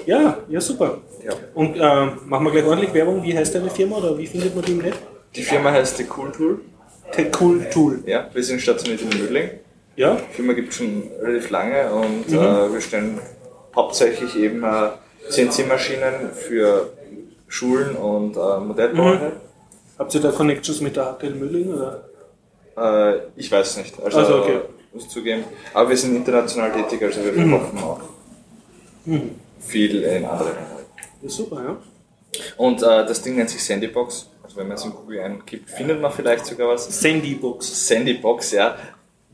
Ja, ja, super. Ja. Und ähm, machen wir gleich ordentlich Werbung. Wie heißt deine Firma oder wie findet man die im Netz? Die Firma heißt The Cool Tool. Tech Cool Tool. Ja, wir sind stationiert in Mödling. Ja? Die Firma gibt es schon relativ lange und Mhm. äh, wir stellen hauptsächlich eben äh, CNC-Maschinen für Schulen und äh, Modellbauer Mhm. Habt ihr da Connections mit der HTL Mülling? Oder? Äh, ich weiß nicht. Also, Also, okay. muss ich zugeben. Aber wir sind international tätig, also wir Mhm. verkaufen auch viel in andere Länder. Ja, super, ja. Und äh, das Ding nennt sich Sandybox. Also wenn man es in Google eingibt, findet man vielleicht sogar was. Sandybox. Sandybox, ja.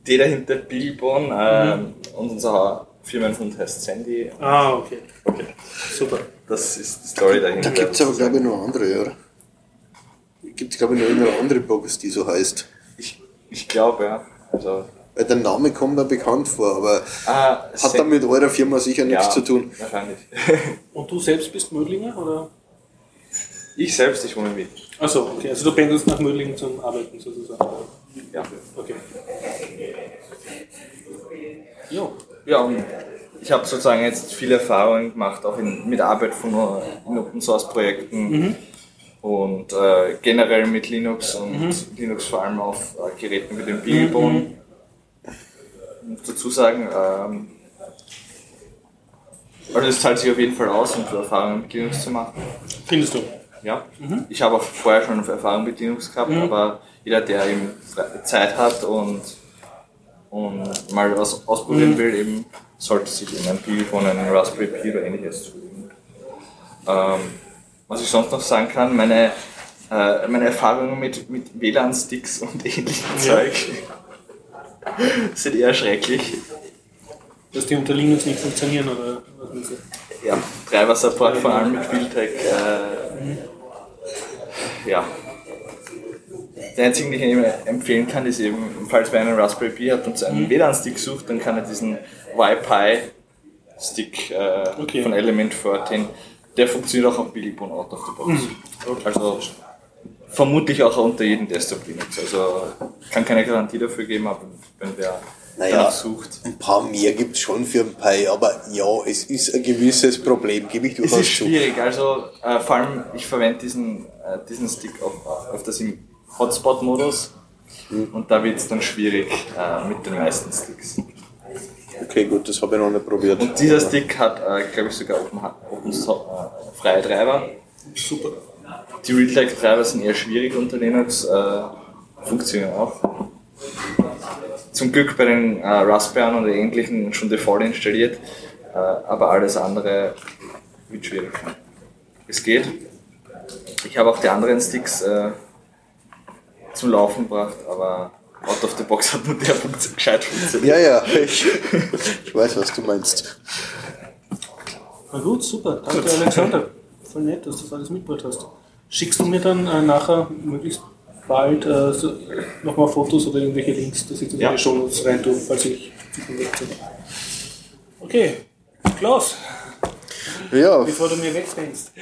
Die dahinter Billborn äh, Mhm. und unser Firmenhund heißt Sandy. Ah, okay. Okay. Super. Das ist die Story dahinter. Da gibt es aber, glaube ich, noch andere, oder? Gibt es, glaube ich, noch irgendeine andere Box, die so heißt. Ich, ich glaube, ja. Also, Weil der Name kommt mir bekannt vor, aber ah, hat dann mit eurer Firma sicher nichts ja, zu tun. Wahrscheinlich. [LAUGHS] Und du selbst bist Mödlinger? Oder? ich selbst, ich wohne in Wien. Achso, okay. Also du pendelst nach Mödling zum Arbeiten sozusagen. Ja. Okay. Jo. Ja, und ich habe sozusagen jetzt viele Erfahrungen gemacht, auch in, mit Arbeit von in Open Source Projekten und äh, generell mit Linux und Linux vor allem auf äh, Geräten wie dem Beaglebone. Ich muss dazu sagen, ähm, also es zahlt sich auf jeden Fall aus, um Erfahrungen mit Linux zu machen. Findest du? Ja. Ich habe auch vorher schon Erfahrung mit Linux gehabt, aber jeder, der eben Zeit hat und, und mal was ausprobieren will, eben sollte sich eben ein Pi von einem Raspberry Pi oder ähnliches zulegen. Ähm, was ich sonst noch sagen kann, meine, äh, meine Erfahrungen mit, mit WLAN-Sticks und [LAUGHS] ähnlichem Ja. Zeug [LAUGHS] sind eher schrecklich. Dass die unter Linux nicht funktionieren oder was meinst du? Ja, Treiber-Support vor allem mit Realtek. Äh, ja, Der einzige, den ich eben empfehlen kann, ist eben, falls wer einen Raspberry Pi hat und einen WLAN-Stick sucht, dann kann er diesen Wi-Fi-Stick äh, Okay. von Element 14, der funktioniert auch auf Bilibon out of the box. Also vermutlich auch unter jedem Desktop Linux. Also kann keine Garantie dafür geben, aber wenn wer Naja. sucht. Ein paar mehr gibt es schon für ein Pi, aber ja, es ist ein gewisses Problem, gebe ich Es durchaus ist zu. schwierig, also äh, vor allem ich verwende diesen, äh, diesen Stick das im Hotspot-Modus und da wird es dann schwierig äh, mit den meisten Sticks. Okay, gut, das habe ich noch nicht probiert. Und dieser Stick hat, äh, glaube ich, sogar Open, Open äh, freie Treiber. Super. Die Readlike-Treiber sind eher schwierig unter Linux, äh, funktionieren auch. Zum Glück bei den äh, Raspberry oder ähnlichen schon default installiert, äh, aber alles andere wird schwierig. Es geht. Ich habe auch die anderen Sticks äh, zum Laufen gebracht, aber out of the box hat nur der funktio- gescheit funktioniert. Ja, ja, ich, ich weiß, was du meinst. Na gut, super. Danke, Alexander. Voll nett, dass du das alles mitgebracht hast. Schickst du mir dann äh, nachher möglichst bald äh, so, nochmal Fotos oder irgendwelche Links, dass ich das Ja. in die Shownotes rein tue, falls ich zu viel weg bin. Okay, Klaus, Ja, bevor du mir wegdenkst.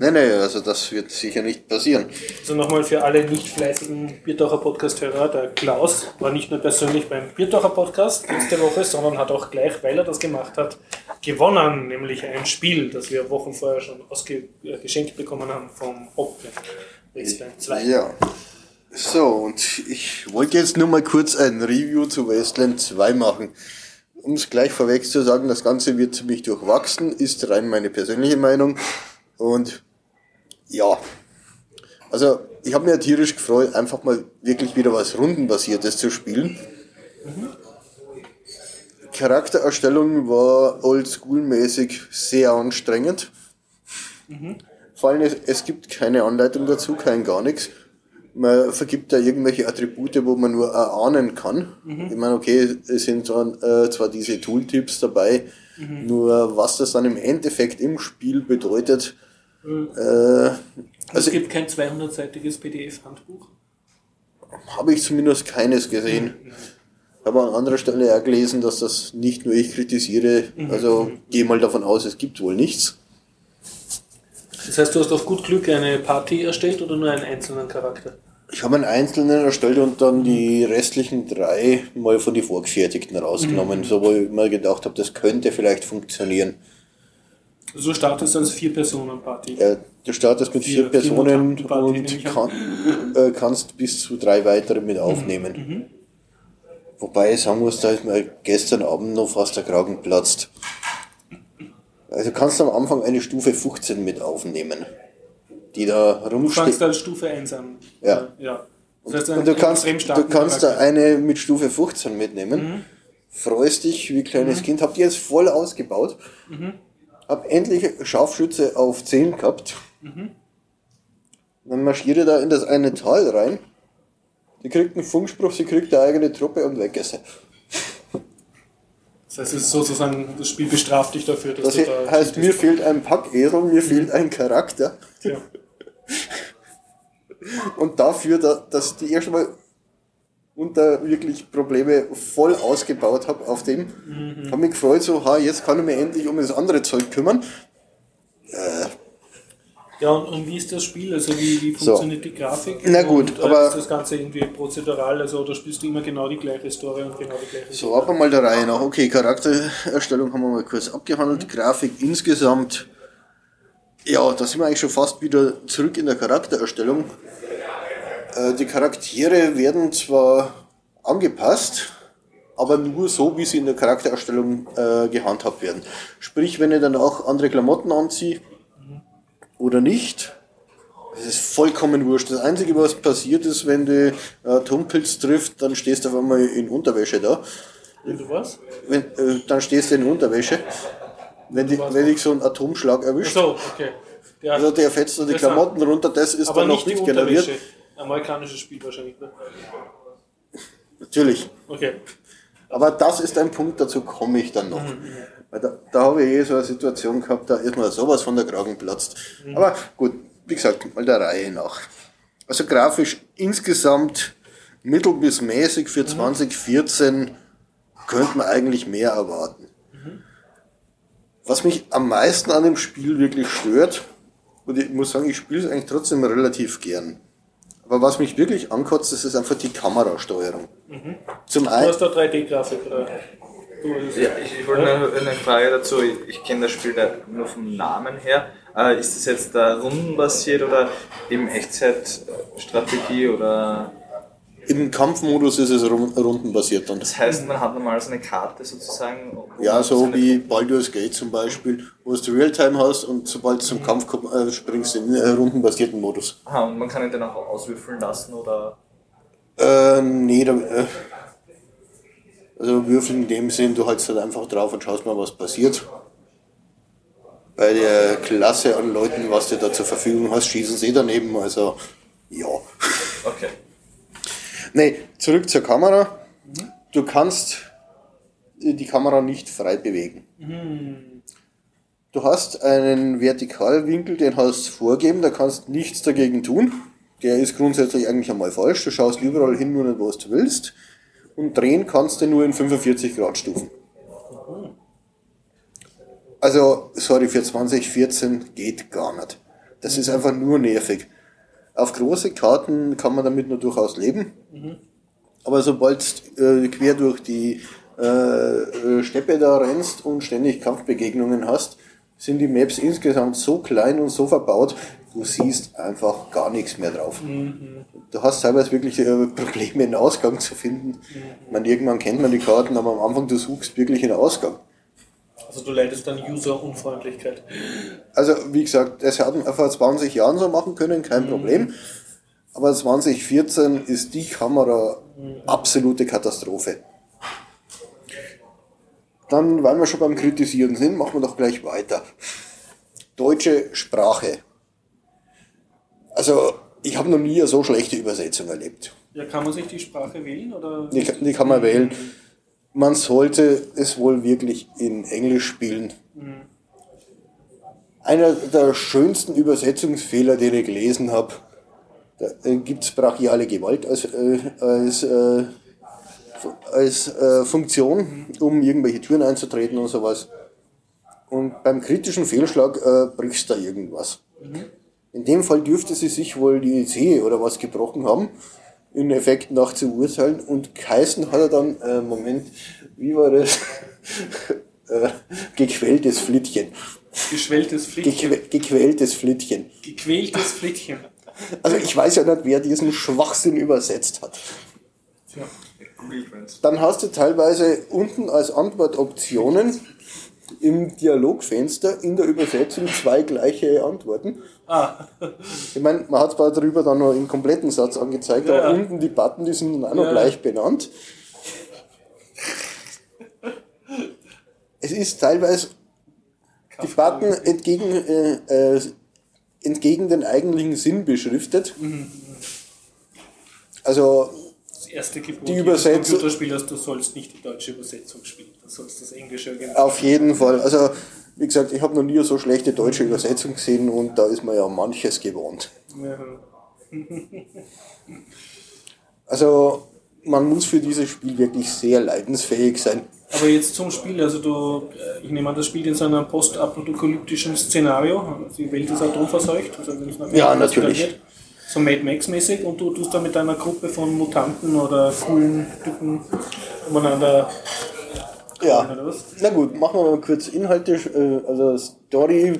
Nein, nein, also das wird sicher nicht passieren. Also nochmal für alle nicht fleißigen Biertaucher Podcast-Hörer, der Klaus war nicht nur persönlich beim Biertaucher Podcast letzte Woche, sondern hat auch gleich, weil er das gemacht hat, gewonnen, nämlich ein Spiel, das wir Wochen vorher schon ausge äh, geschenkt bekommen haben vom Opel Wasteland 2. Ja. So, und ich wollte jetzt nur mal kurz ein Review zu Wasteland 2 machen. Um es gleich vorweg zu sagen, das Ganze wird ziemlich durchwachsen, ist rein meine persönliche Meinung. Und ja, also ich habe mir tierisch gefreut, einfach mal wirklich wieder was Rundenbasiertes zu spielen. Charaktererstellung war oldschool-mäßig sehr anstrengend. Vor allem, es, es gibt keine Anleitung dazu, kein gar nichts. Man vergibt da irgendwelche Attribute, wo man nur erahnen kann. Ich meine, okay, es sind zwar, äh, zwar diese Tooltips dabei, nur was das dann im Endeffekt im Spiel bedeutet, äh, Also es gibt kein 200-seitiges PDF-Handbuch. habe ich zumindest keines gesehen. Habe an anderer Stelle auch gelesen, dass das nicht nur ich kritisiere, also gehe mal davon aus, es gibt wohl nichts. Das heißt, du hast auf gut Glück eine Party erstellt oder nur einen einzelnen Charakter? Ich habe einen einzelnen erstellt und dann die restlichen drei mal von die vorgefertigten rausgenommen, so wo ich mir gedacht habe, das könnte vielleicht funktionieren. Du startest als Vier-Personen-Party. Äh, du startest mit vier Vier- vier Personen nehme und kann, äh, kannst bis zu drei weitere mit aufnehmen. Wobei ich sagen muss, da ist mir gestern Abend noch fast der Kragen platzt. Also kannst du am Anfang eine Stufe 15 mit aufnehmen, die da Du fangst rumsteht. als Stufe 1 an. Ja. ja. Das heißt, Und du kannst, du kannst da eine mit Stufe 15 mitnehmen. Freust dich wie kleines Kind. Habt ihr jetzt voll ausgebaut. Hab endlich Scharfschütze auf 10 gehabt. Dann marschiere da in das eine Tal rein. Die kriegt einen Funkspruch, sie kriegt eine eigene Truppe und weg ist sie. Das heißt, es ist sozusagen, das Spiel bestraft dich dafür, dass Das du da. heißt, mir fehlt ein Packesel, mir fehlt ein Charakter. Ja. Und dafür, da- dass die erste Mal unter wirklich Probleme voll ausgebaut habe auf dem, Mhm. habe mich gefreut, so, ha, jetzt kann ich mich endlich um das andere Zeug kümmern. Ja, und, und wie ist das Spiel? Also wie, wie So. funktioniert die Grafik? Na gut, und, äh, aber- ist das Ganze irgendwie prozedural, also oder spielst du immer genau die gleiche Story und genau die gleiche So, ab mal der Reihe nach. Okay, Charaktererstellung haben wir mal kurz abgehandelt. Grafik insgesamt, ja, da sind wir eigentlich schon fast wieder zurück in der Charaktererstellung. Äh, die Charaktere werden zwar angepasst, aber nur so, wie sie in der Charaktererstellung äh, gehandhabt werden. Sprich, wenn ich dann auch andere Klamotten anziehe oder nicht, es ist vollkommen wurscht. Das Einzige, was passiert ist, wenn du äh, Atompilz trifft, dann stehst du auf einmal in Unterwäsche da. Wenn du was? Wenn, äh, dann stehst du in Unterwäsche. Wenn, die, wenn dich so ein Atomschlag erwischt, Achso, okay. Ja, also der fetzt so die. Klamotten runter, das ist aber dann noch nicht generiert. Amerikanisches Spiel wahrscheinlich, ne? Natürlich. Okay. Aber das ist ein Punkt, dazu komme ich dann noch. Weil da, da habe ich eh so eine Situation gehabt, da ist mir sowas von der Kragen platzt. Aber gut, wie gesagt, mal der Reihe nach. Also grafisch insgesamt mittel bis mäßig für 2014 könnte man eigentlich mehr erwarten. Was mich am meisten an dem Spiel wirklich stört, und ich muss sagen, ich spiele es eigentlich trotzdem relativ gern. Aber was mich wirklich ankotzt, das ist einfach die Kamerasteuerung. Zum Du einen, hast da 3D-Grafik, oder? Du Ja, ich, ich wollte noch eine Frage dazu. Ich, ich kenne das Spiel nur vom Namen her. Äh, ist das jetzt da rundenbasiert oder eben Echtzeitstrategie oder im Kampfmodus ist es run- rundenbasiert dann. das heißt, man hat normal so eine Karte sozusagen? Ja, so wie Baldur's Gate zum Beispiel, wo du Realtime hast und sobald du zum Kampf komm- äh, springst, in äh, rundenbasierten Modus. Aha, und man kann ihn dann auch auswürfeln lassen oder. Äh, nee, da, äh, also Würfeln in dem Sinn, du haltst halt einfach drauf und schaust mal, was passiert. Bei der Klasse an Leuten, was du da zur Verfügung hast, schießen sie daneben, also ja. Okay. Nee, zurück zur Kamera. Du kannst die Kamera nicht frei bewegen. Du hast einen Vertikalwinkel, den hast du vorgeben, da kannst nichts dagegen tun. Der ist grundsätzlich eigentlich einmal falsch. Du schaust überall hin, nur nicht, was du willst. Und drehen kannst du nur in 45 Grad Stufen. Also, sorry, für 2014 geht gar nicht. Das ist einfach nur nervig. Auf große Karten kann man damit nur durchaus leben. Aber sobald äh, quer durch die äh, äh, Steppe da rennst und ständig Kampfbegegnungen hast, sind die Maps insgesamt so klein und so verbaut, du siehst einfach gar nichts mehr drauf. Du hast teilweise wirklich äh, Probleme, einen Ausgang zu finden. Ich meine, irgendwann kennt man die Karten, aber am Anfang du suchst wirklich einen Ausgang. Also du leidest an User-Unfreundlichkeit. Also, wie gesagt, das hätten wir vor 20 Jahren so machen können, kein Problem. Aber 2014 ist die Kamera absolute Katastrophe. Dann, weil wir schon beim Kritisieren sind, machen wir doch gleich weiter. Deutsche Sprache. Also, ich habe noch nie eine so schlechte Übersetzung erlebt. Ja, kann man sich die Sprache wählen? Oder? Die, die kann man wählen. Man sollte es wohl wirklich in Englisch spielen. Einer der schönsten Übersetzungsfehler, den ich gelesen habe, da gibt es brachiale Gewalt als, äh, als, äh, als äh, Funktion, um irgendwelche Türen einzutreten und sowas. Und beim kritischen Fehlschlag äh, brichst da irgendwas. In dem Fall dürfte sie sich wohl die Zehe oder was gebrochen haben, in Effekt nach zu urteilen. Und geheißen hat er dann, äh, Moment, wie war das? [LAUGHS] äh, gequältes Flittchen. Geschwelltes Flittchen. Gequä gequältes Flittchen. Gequältes Flittchen. [LAUGHS] Also ich weiß ja nicht, wer diesen Schwachsinn übersetzt hat. Tja. Dann hast du teilweise unten als Antwortoptionen im Dialogfenster in der Übersetzung zwei gleiche Antworten. Ah, Ich meine, man hat zwar darüber dann noch im kompletten Satz angezeigt, Ja, aber ja. unten die Button, die sind dann auch noch Ja. gleich benannt. Es ist teilweise die Button entgegen, äh, äh, entgegen den eigentlichen Sinn beschriftet. Also das erste Gebot Die Übersetzung- Computerspielers, du sollst nicht die deutsche Übersetzung spielen. Du sollst das Englische auf jeden Fall. Also wie gesagt, ich habe noch nie so schlechte deutsche Übersetzung gesehen und da ist man ja manches gewohnt. [LAUGHS] Also man muss für dieses Spiel wirklich sehr leidensfähig sein. Aber jetzt zum Spiel, also du, äh, ich nehme an, das spielt in so einem postapokalyptischen Szenario. Die Welt ist atomverseucht. Also wenn es nachher Ja, natürlich. So Mad Max-mäßig und du tust da mit einer Gruppe von Mutanten oder coolen Typen umeinander. Ja. Na gut, machen wir mal kurz Inhalte. äh, Also Story,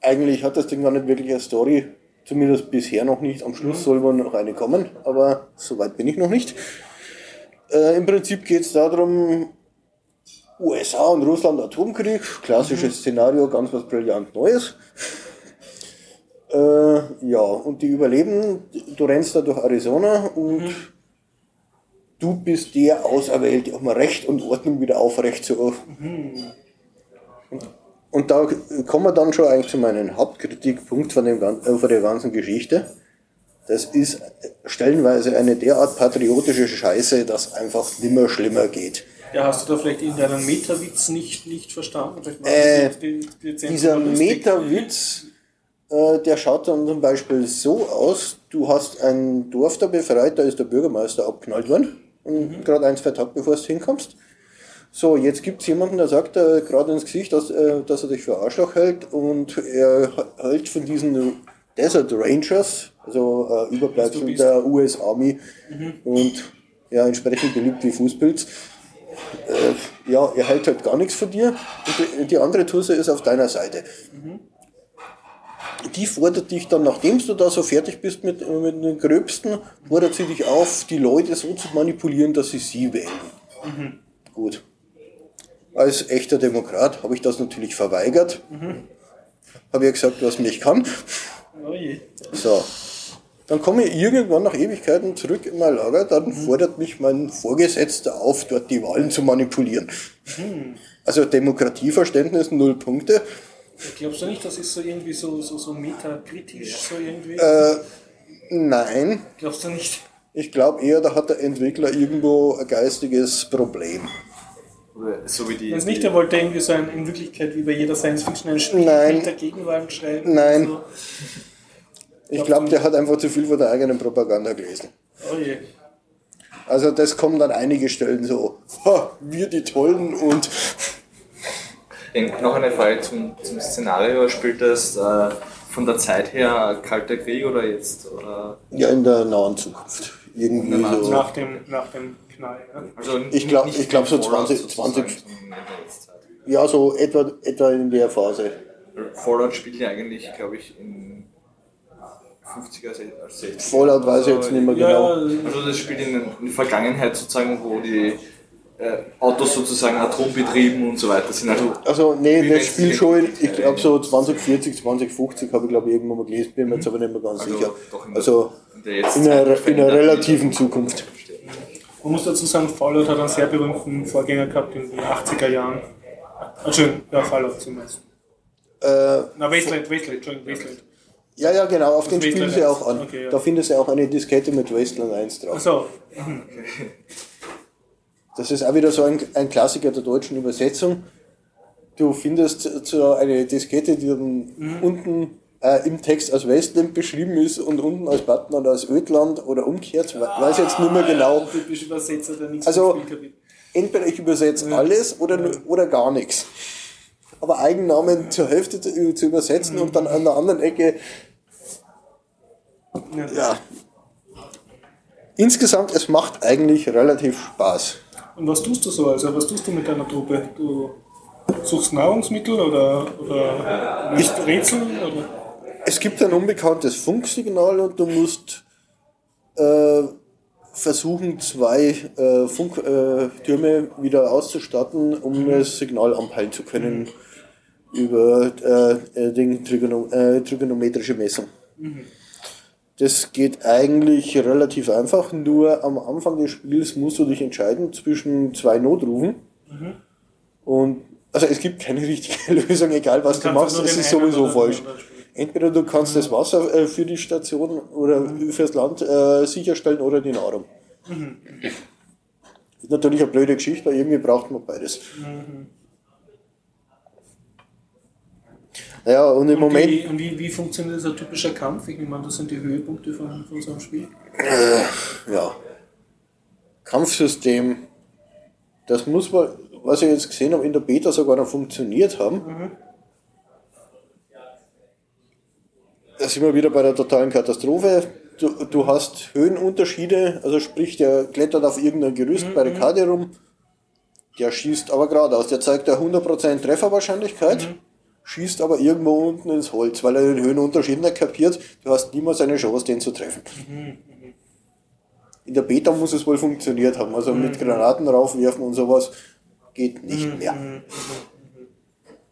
eigentlich hat das Ding gar nicht wirklich eine Story. Zumindest bisher noch nicht. Am Schluss soll wohl noch eine kommen, aber so weit bin ich noch nicht. Äh, Im Prinzip geht es darum, USA und Russland Atomkrieg, klassisches Szenario, ganz was brillant Neues. Äh, ja, und die überleben, du rennst da durch Arizona und du bist der Auserwählte, um Recht und Ordnung wieder aufrecht zu. Und, und da kommen wir dann schon eigentlich zu meinem Hauptkritikpunkt von, dem, äh, von der ganzen Geschichte. Das ist stellenweise eine derart patriotische Scheiße, dass einfach nimmer schlimmer geht. Ja, hast du da vielleicht irgendeinen Metawitz nicht, nicht verstanden? Äh, die- die Dieser. Meta-Witz Äh, der schaut dann zum Beispiel so aus, du hast ein Dorf da befreit, da ist der Bürgermeister abknallt worden, mhm. gerade ein, zwei Tage bevor du hinkommst. So, jetzt gibt es jemanden, der sagt äh, gerade ins Gesicht, dass, äh, dass er dich für Arschloch hält und er hält von diesen Desert Rangers, also äh, Überbleibsel der US Army mhm. und ja, entsprechend beliebt wie Fußpilz. Äh, ja, er hält halt gar nichts von dir und die, die andere Tusse ist auf deiner Seite. Mhm. Die fordert dich dann, nachdem du da so fertig bist mit, mit den Gröbsten, fordert sie dich auf, die Leute so zu manipulieren, dass sie sie wählen. Mhm. Gut. Als echter Demokrat habe ich das natürlich verweigert. Mhm. Habe ja gesagt, was mich kann. Oh so. Dann komme ich irgendwann nach Ewigkeiten zurück in mein Lager, dann mhm. fordert mich mein Vorgesetzter auf, dort die Wahlen zu manipulieren. Mhm. Also Demokratieverständnis null Punkte. Glaubst du nicht, das ist so irgendwie so, so, so metakritisch, so irgendwie? Äh, nein. Glaubst du nicht? Ich glaube eher, da hat der Entwickler irgendwo ein geistiges Problem. So wie die. Also nicht, er wollte irgendwie so ein, in Wirklichkeit wie bei jeder Science Fiction ein Spiel Nein. mit der Gegenwart schreiben. Nein. So. Ich glaube, der hat einfach zu viel von der eigenen Propaganda gelesen. Oh je. Also das kommen dann einige Stellen so, ha, wir die Tollen und... Noch eine Frage zum, zum Szenario. Spielt das äh, von der Zeit her Kalter Krieg oder jetzt? Oder? Ja, in der nahen Zukunft. Irgendwie so. Nach dem, nach dem Knall. Ja? Also ich glaube glaub so 20, 20 ja, so etwa, etwa in der Phase. Fallout spielt ja eigentlich, glaube ich, in 50er, 60er. Fallout weiß ich jetzt nicht mehr genau. Also das spielt in der Vergangenheit sozusagen, wo die äh, Autos sozusagen atombetrieben und so weiter sind. Also, also nee, das spielt schon, ich glaube so 2040, 2050 habe ich glaube ich irgendwann mal gelesen, bin mir jetzt aber nicht mehr ganz also sicher. Also in, einer, in einer relativen Zukunft. Man muss dazu sagen, Fallout hat einen sehr berühmten Vorgänger gehabt in den 80er Jahren. Entschuldigung, ja, Fallout zumindest. Äh, Na, Wasteland, Wasteland, Entschuldigung, Wasteland. Ja, ja, genau, auf das den spielen sie auch an. Okay, ja. Da findest du auch eine Diskette mit Wasteland 1 drauf. Ach so. Mhm. [LAUGHS] Das ist auch wieder so ein, ein Klassiker der deutschen Übersetzung. Du findest so eine Diskette, die dann mhm. unten äh, im Text als Westland beschrieben ist und unten als Batman als Ödland oder umgekehrt, ah, weiß jetzt nicht mehr genau. Nichts also, entweder ich übersetze ja. alles oder, ja. oder gar nichts. Aber Eigennamen zur Hälfte zu, zu übersetzen mhm. und dann an der anderen Ecke. Ja. ja. Insgesamt, es macht eigentlich relativ Spaß. Und was tust du so? Also, was tust du mit deiner Truppe? Du suchst Nahrungsmittel oder, oder löst Rätsel? Oder? Es gibt ein unbekanntes Funksignal und du musst äh, versuchen, zwei äh, Funktürme äh, wieder auszustatten, um das Signal anpeilen zu können über äh, den Trigono äh, trigonometrische Messung. Mhm. Das geht eigentlich relativ einfach, nur am Anfang des Spiels musst du dich entscheiden zwischen zwei Notrufen. Mhm. Und also es gibt keine [LAUGHS] richtige Lösung, egal was du, du machst, es ist sowieso falsch. Entweder du kannst das Wasser äh, für die Station oder fürs Land äh, sicherstellen oder die Nahrung. Mhm. Ist natürlich eine blöde Geschichte, weil irgendwie braucht man beides. Mhm. Naja, und im und Moment. Wie, und wie, wie funktioniert das ein typischer Kampf? Ich meine, das sind die Höhepunkte von, von so einem Spiel. Äh, ja. Kampfsystem. Das muss man, was ich jetzt gesehen habe, in der Beta sogar noch funktioniert haben. Mhm. da sind wir wieder bei der totalen Katastrophe. Du, du hast Höhenunterschiede, also sprich, der klettert auf irgendein Gerüst mhm. bei der Karte rum, der schießt aber geradeaus, der zeigt ja 100% Trefferwahrscheinlichkeit, mhm. Schießt aber irgendwo unten ins Holz, weil er den Höhenunterschied nicht kapiert, du hast niemals eine Chance, den zu treffen. Mhm. In der Beta muss es wohl funktioniert haben, also mit. Granaten raufwerfen und sowas geht nicht mhm. mehr.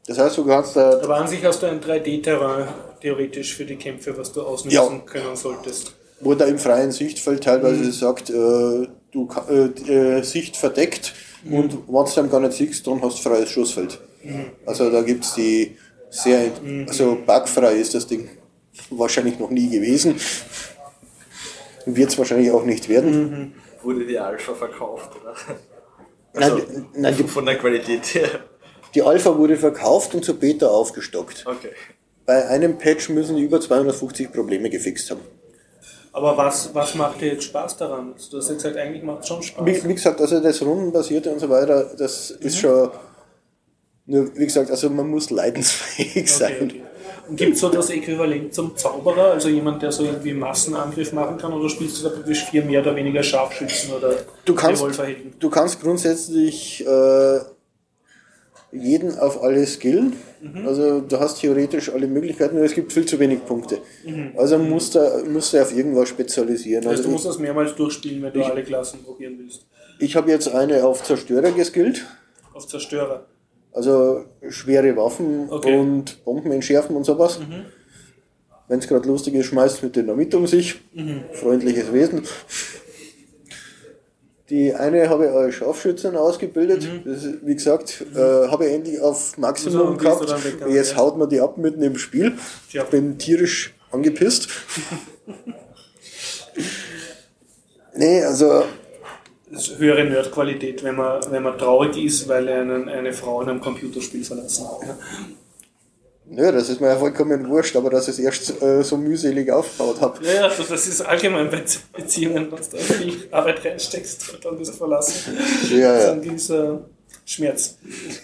Das heißt, du kannst da. Aber an sich hast du ein 3D-Terrain theoretisch für die Kämpfe, was du ausnutzen ja. können solltest. Wo da im freien Sichtfeld teilweise mhm. sagt, äh, du äh, Sicht verdeckt mhm. und wenn du dann gar nicht siehst, dann hast du freies Schussfeld. Also da gibt es die sehr, also bugfrei ist das Ding wahrscheinlich noch nie gewesen. Wird es wahrscheinlich auch nicht werden. Mhm. Wurde die Alpha verkauft, oder? Also nein, nein, von der Qualität her. Die Alpha wurde verkauft und zur Beta aufgestockt. Okay. bei einem Patch müssen die über 250 Probleme gefixt haben. Aber was, was macht dir jetzt Spaß daran? Du hast jetzt gesagt, eigentlich macht es schon Spaß. Wie, wie, gesagt, also das Rundenbasierte und so weiter, das ist mhm. schon, nur wie gesagt, also man muss leidensfähig sein. Okay, okay. Und gibt es so das Äquivalent zum Zauberer, also jemand, der so irgendwie Massenangriff machen kann, oder spielst du da praktisch vier mehr oder weniger Scharfschützen oder du kannst, Du kannst grundsätzlich äh, jeden auf alle skillen. Mhm. Also du hast theoretisch alle Möglichkeiten, nur es gibt viel zu wenig Punkte. Mhm. Also musst du, musst du auf irgendwas spezialisieren. Heißt, also du musst das mehrmals durchspielen, wenn du ich, alle Klassen probieren willst. Ich habe jetzt eine auf Zerstörer geskillt. Auf Zerstörer? Also schwere Waffen okay. und Bomben entschärfen und sowas. Mhm. Wenn es gerade lustig ist, schmeißt mit Dynamit um sich. Mhm. Freundliches Wesen. Die eine habe ich als Scharfschützin ausgebildet. Mhm. Das, wie gesagt, mhm. äh, habe ich endlich auf Maximum also, gehabt. Jetzt ja. haut man die ab mitten im Spiel. Ich bin tierisch angepisst. [LAUGHS] nee, also. Höhere Nerdqualität, wenn man, wenn man traurig ist, weil er einen, eine Frau in einem Computerspiel verlassen hat. Ja, das ist mir ja vollkommen wurscht, aber dass ich es erst äh, so mühselig aufgebaut habe. Ja, ja, das ist allgemein bei Beziehungen, dass du da viel Arbeit reinsteckst und dann das verlassen. Ja, ja. Das ist ein gewisser Schmerz.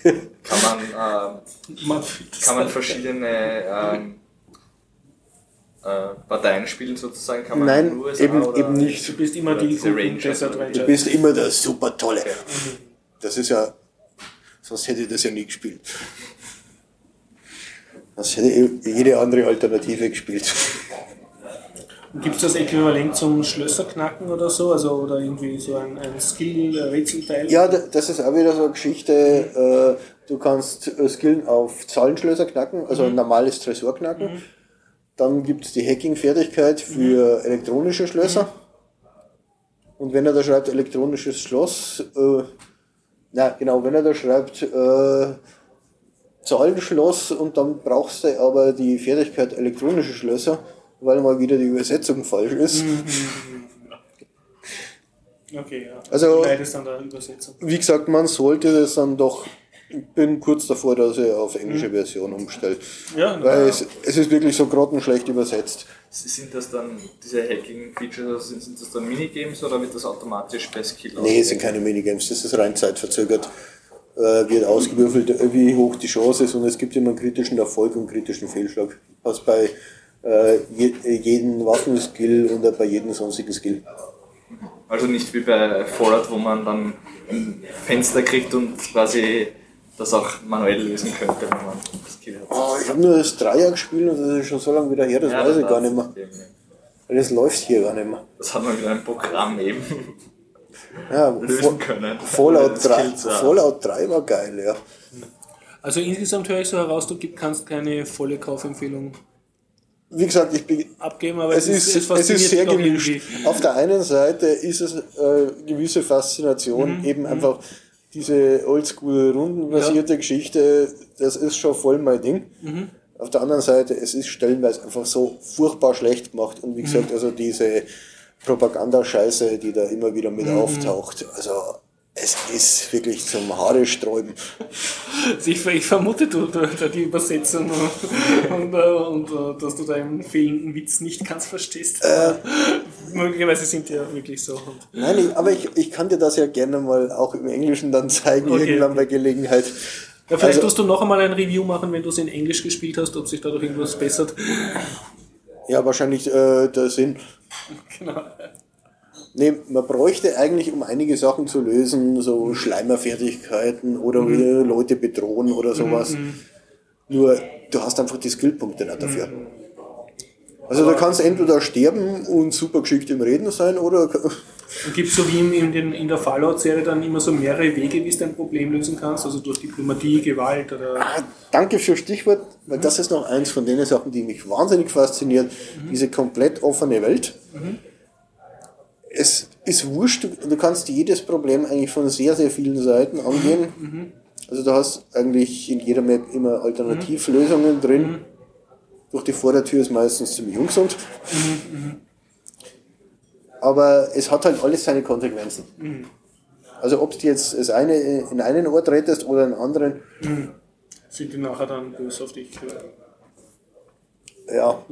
Kann man, äh, man kann man verschiedene ähm, äh, Parteien spielen sozusagen? Kann man Nein, USA eben, eben nicht. Du bist immer die Ranger. Du bist immer der super tolle. Das ist ja, sonst hätte ich das ja nie gespielt. Das hätte jede andere Alternative gespielt. Gibt es das Äquivalent zum Schlösserknacken oder so? Also, oder irgendwie so ein, ein Skill-Rätselteil? Ja, das ist auch wieder so eine Geschichte. Äh, du kannst äh, Skillen auf Zahlenschlösser knacken, also mhm. ein normales Tresor knacken. Mhm. Dann gibt es die Hacking-Fertigkeit für mhm. elektronische Schlösser. Mhm. Und wenn er da schreibt elektronisches Schloss, äh, na genau, wenn er da schreibt äh, Zahlenschloss und dann brauchst du aber die Fertigkeit elektronische Schlösser, weil mal wieder die Übersetzung falsch ist. Mhm. [LAUGHS] Okay, ja. Also, wie gesagt, man sollte das dann doch, bin kurz davor, dass er auf englische mhm. Version umstellt. Ja, weil ja. Es, es ist wirklich so grottenschlecht übersetzt. Sind das dann diese Hacking-Features, also sind, sind das dann Minigames oder wird das automatisch bei Skill Nee, es sind keine Minigames, das ist rein zeitverzögert äh, wird ausgewürfelt, wie hoch die Chance ist und es gibt immer einen kritischen Erfolg und einen kritischen Fehlschlag. Also bei äh, je, jedem Waffenskill und bei jedem sonstigen Skill. Also nicht wie bei Fallout, wo man dann ein Fenster kriegt und quasi das auch manuell lösen könnte, wenn man das Skill hat. Oh, ich habe nur das Dreier gespielt und das ist schon so lange wieder her, das ja, weiß das ich gar nicht mehr. Weil das läuft hier gar nicht mehr. Das hat man wieder ein Programm eben ja, [LAUGHS] lösen können. Fallout 3, Fallout 3 war geil, ja. Also insgesamt höre ich so heraus, du kannst keine volle Kaufempfehlung wie gesagt, ich bin, abgeben, aber es, es ist, es ist sehr gemischt. Auf der einen Seite ist es äh, gewisse Faszination, mhm. eben mhm. einfach diese oldschool rundenbasierte ja. Geschichte, das ist schon voll mein Ding. Mhm. Auf der anderen Seite, es ist stellenweise einfach so furchtbar schlecht gemacht und wie mhm. gesagt, also diese Propagandascheiße, die da immer wieder mit mhm. auftaucht. Also es ist wirklich zum Haare sträuben. Ich, ich vermute, du, du, die Übersetzung und, und, und, und, dass du deinen fehlenden Witz nicht ganz verstehst. Äh, Möglicherweise sind die ja wirklich so. Nein, aber ich, ich kann dir das ja gerne mal auch im Englischen dann zeigen, okay, irgendwann okay. bei Gelegenheit. Ja, vielleicht also, tust du noch einmal ein Review machen, wenn du es in Englisch gespielt hast, ob sich dadurch irgendwas bessert. Ja, wahrscheinlich äh, der Sinn. [LAUGHS] Genau. Nee, man bräuchte eigentlich, um einige Sachen zu lösen, so Schleimerfertigkeiten oder mhm. Leute bedrohen oder sowas. Mhm. Nur, du hast einfach die Skillpunkte nicht dafür. Mhm. Also du kannst entweder sterben und super geschickt im Reden sein oder... [LAUGHS] Gibt es so wie in, den, in der Fallout-Serie dann immer so mehrere Wege, wie du dein Problem lösen kannst? Also durch Diplomatie, Gewalt oder... Ah, danke für Stichwort, weil mhm. das ist noch eins von den Sachen, die mich wahnsinnig fasziniert. Mhm. Diese komplett offene Welt. Mhm. Es ist wurscht, du, du, kannst jedes Problem eigentlich von sehr, sehr vielen Seiten angehen. Mhm. Also du hast eigentlich in jeder Map immer Alternativlösungen drin mhm durch die Vordertür ist meistens ziemlich ungesund. Mhm, Aber es hat halt alles seine Konsequenzen. Mhm. Also ob du jetzt das eine in einen Ort rettest oder in einen anderen. Mhm. Sind die nachher dann böse auf dich? Ja,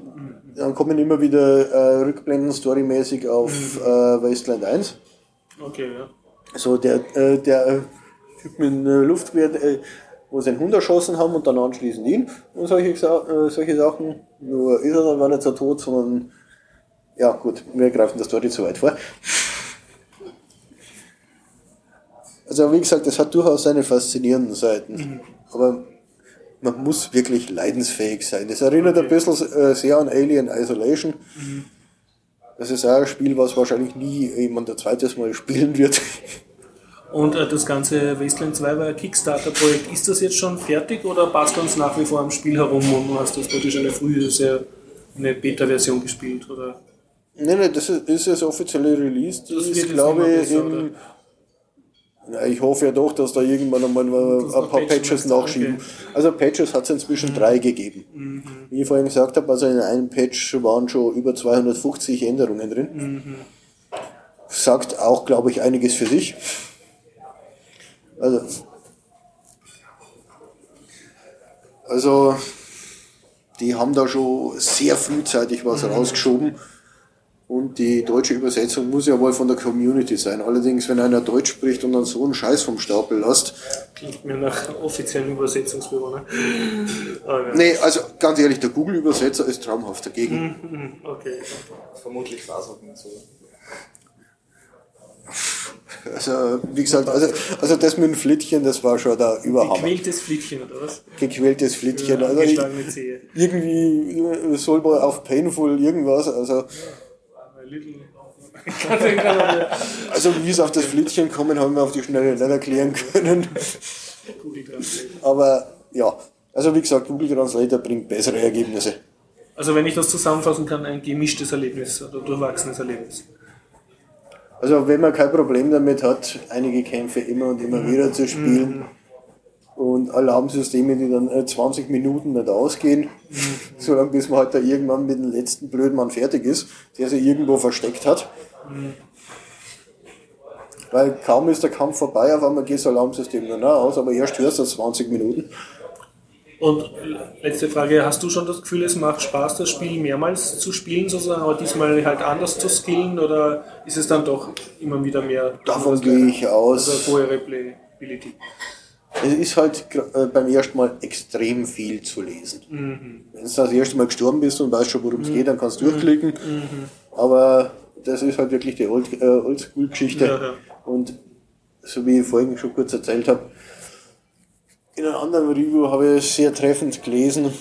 dann kommen immer wieder äh, Rückblenden storymäßig auf äh, Wasteland 1. Okay, ja. So der, äh, der Typ mit dem äh, Luftgewehr, äh, wo sie einen Hund erschossen haben und dann anschließend ihn und solche, äh, solche Sachen. Nur ist er dann gar nicht so tot, sondern ja gut, wir greifen das Story zu weit vor. Also wie gesagt, das hat durchaus seine faszinierenden Seiten. Aber man muss wirklich leidensfähig sein. Das erinnert ein bisschen äh, sehr an Alien Isolation. Das ist auch ein Spiel, was wahrscheinlich nie jemand ein zweites Mal spielen wird. Und äh, das ganze Wasteland 2 war ein Kickstarter-Projekt. Ist das jetzt schon fertig oder passt uns nach wie vor am Spiel herum und du hast das praktisch eine frühe, sehr eine Beta-Version gespielt? Oder? Nein, nein, das ist, ist das offizielle Release. Das wird ist, glaube ich, im. Na, ich hoffe ja doch, dass da irgendwann einmal ein paar Patches du? nachschieben. Okay. Mhm. Also Patches hat es inzwischen drei gegeben. Wie ich vorhin gesagt habe, also in einem Patch waren schon über 250 Änderungen drin. Mhm. Sagt auch, glaube ich, einiges für sich. Also, also die haben da schon sehr frühzeitig was rausgeschoben. Und die deutsche Übersetzung muss ja wohl von der Community sein. Allerdings, wenn einer Deutsch spricht und dann so einen Scheiß vom Stapel lässt. Klingt mir nach offiziellen Übersetzungsbüro, ne? [LAUGHS] Ja. Nee, also ganz ehrlich, der Google-Übersetzer ist traumhaft dagegen. Mhm, Okay. Vermutlich war es auch nicht so. Also, wie gesagt, also, also das mit dem Flittchen, das war schon der Überhammer. Gequältes Flittchen, oder was? Gequältes Flittchen. Also ich, Angeschlagene Zehe. irgendwie soll man auf Painful irgendwas, also, A [LAUGHS] also wie es auf das Flittchen kommen, haben wir auf die Schnelle nicht erklären können. Google Translate. Aber ja, also wie gesagt, Google Translator bringt bessere Ergebnisse. Also wenn ich das zusammenfassen kann, ein gemischtes Erlebnis oder durchwachsenes Erlebnis. Also wenn man kein Problem damit hat, einige Kämpfe immer und immer wieder zu spielen und Alarmsysteme, die dann äh, 20 Minuten nicht ausgehen, solange bis man halt da irgendwann mit dem letzten Blödmann fertig ist, der sich irgendwo versteckt hat. Weil kaum ist der Kampf vorbei, auf einmal geht das Alarmsystem dann aus, aber erst hörst du 20 Minuten. Und letzte Frage, hast du schon das Gefühl, es macht Spaß, das Spiel mehrmals zu spielen, sozusagen, aber diesmal halt anders zu skillen oder ist es dann doch immer wieder mehr? Davon gehe ich aus. Also hohe Replayability. Es ist halt äh, beim ersten Mal extrem viel zu lesen. Mhm. Wenn du das erste Mal gestorben bist und weißt schon, worum es geht, dann kannst du durchklicken. Mhm. Aber das ist halt wirklich die Old, äh, Oldschool-Geschichte. Ja, ja. Und so wie ich vorhin schon kurz erzählt habe, in einem anderen Review habe ich es sehr treffend gelesen.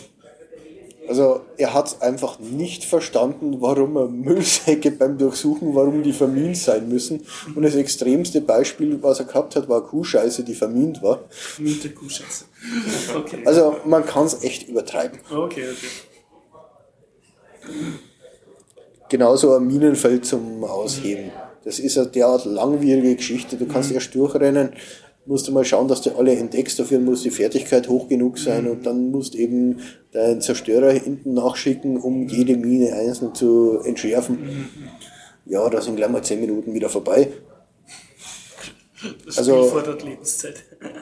Also er hat einfach nicht verstanden, warum er Müllsäcke beim Durchsuchen, warum die vermint sein müssen. Und das extremste Beispiel, was er gehabt hat, war Kuhscheiße, die vermint war. Miete Kuhscheiße. [LAUGHS] Okay. Also man kann es echt übertreiben. Okay, okay. Genauso ein Minenfeld zum Ausheben. Das ist eine derart langwierige Geschichte. Du kannst erst durchrennen, musst du mal schauen, dass du alle entdeckst. Dafür muss die Fertigkeit hoch genug sein und dann musst eben deinen Zerstörer hinten nachschicken, um jede Mine einzeln zu entschärfen. Ja, da sind gleich mal 10 Minuten wieder vorbei. Das Also- Spiel fordert Lebenszeit. [LAUGHS]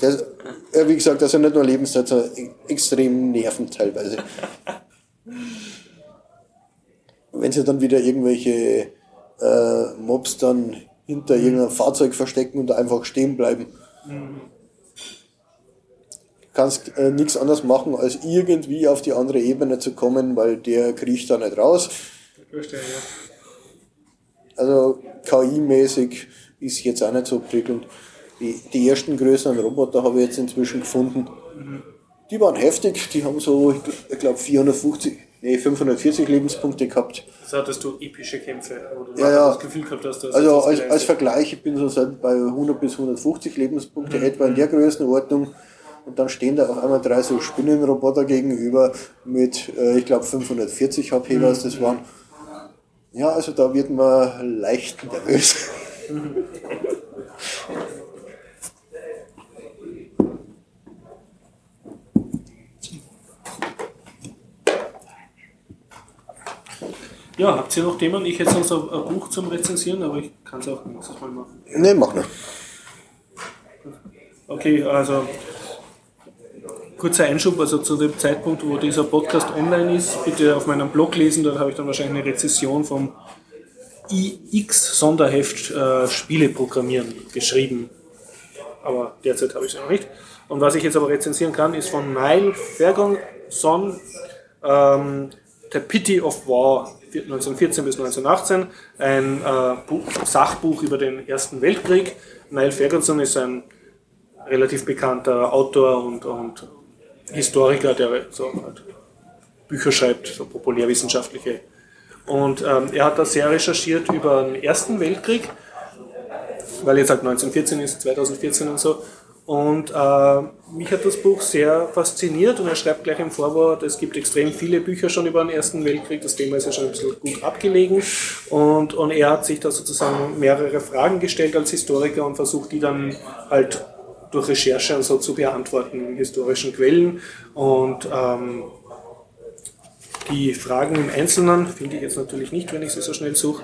Das, ja, wie gesagt, das ist ja nicht nur Lebenszeit, sondern e- extrem nervend teilweise. [LAUGHS] Wenn sie dann wieder irgendwelche äh, Mobs dann hinter irgendeinem Fahrzeug verstecken und einfach stehen bleiben. Kannst äh, nichts anderes machen, als irgendwie auf die andere Ebene zu kommen, weil der kriecht da nicht raus. Verstehe, ja. Also KI-mäßig ist jetzt auch nicht so prickelnd. Die, die ersten größeren Roboter habe ich jetzt inzwischen gefunden. Die waren heftig, die haben so, ich glaube, 450, nee, 540 Lebenspunkte gehabt. Das hattest du epische Kämpfe, wo du Ja, ja. das Gefühl gehabt hast, dass Also das als, als Vergleich, ich bin so seit bei 100 bis 150 Lebenspunkte, etwa in der Größenordnung. Und dann stehen da auf einmal drei so Spinnenroboter gegenüber mit, äh, ich glaube, 540 HP, was das waren. Ja, also da wird man leicht nervös. Ja, habt ihr noch Themen? Ich hätte sonst ein ein Buch zum Rezensieren, aber ich kann es auch nächstes Mal machen. Ne, mach nicht. Okay, also kurzer Einschub, also zu dem Zeitpunkt, wo dieser Podcast online ist, bitte auf meinem Blog lesen, da habe ich dann wahrscheinlich eine Rezession vom iX-Sonderheft äh, Spiele programmieren geschrieben. Aber derzeit habe ich es noch nicht. Und was ich jetzt aber rezensieren kann, ist von Niall Ferguson, ähm, The Pity of War, 1914 bis 1918, ein äh, Buch, Sachbuch über den Ersten Weltkrieg. Niall Ferguson ist ein relativ bekannter Autor und, und Historiker, der so halt Bücher schreibt, so populärwissenschaftliche. Und ähm, er hat da sehr recherchiert über den Ersten Weltkrieg, weil jetzt halt 1914 ist, 2014 und so. Und äh, mich hat das Buch sehr fasziniert und er schreibt gleich im Vorwort, es gibt extrem viele Bücher schon über den Ersten Weltkrieg, das Thema ist ja schon ein bisschen gut abgelegen. Und, und er hat sich da sozusagen mehrere Fragen gestellt als Historiker und versucht die dann halt durch Recherche und so zu beantworten in historischen Quellen. Und ähm, die Fragen im Einzelnen finde ich jetzt natürlich nicht, wenn ich sie so schnell suche.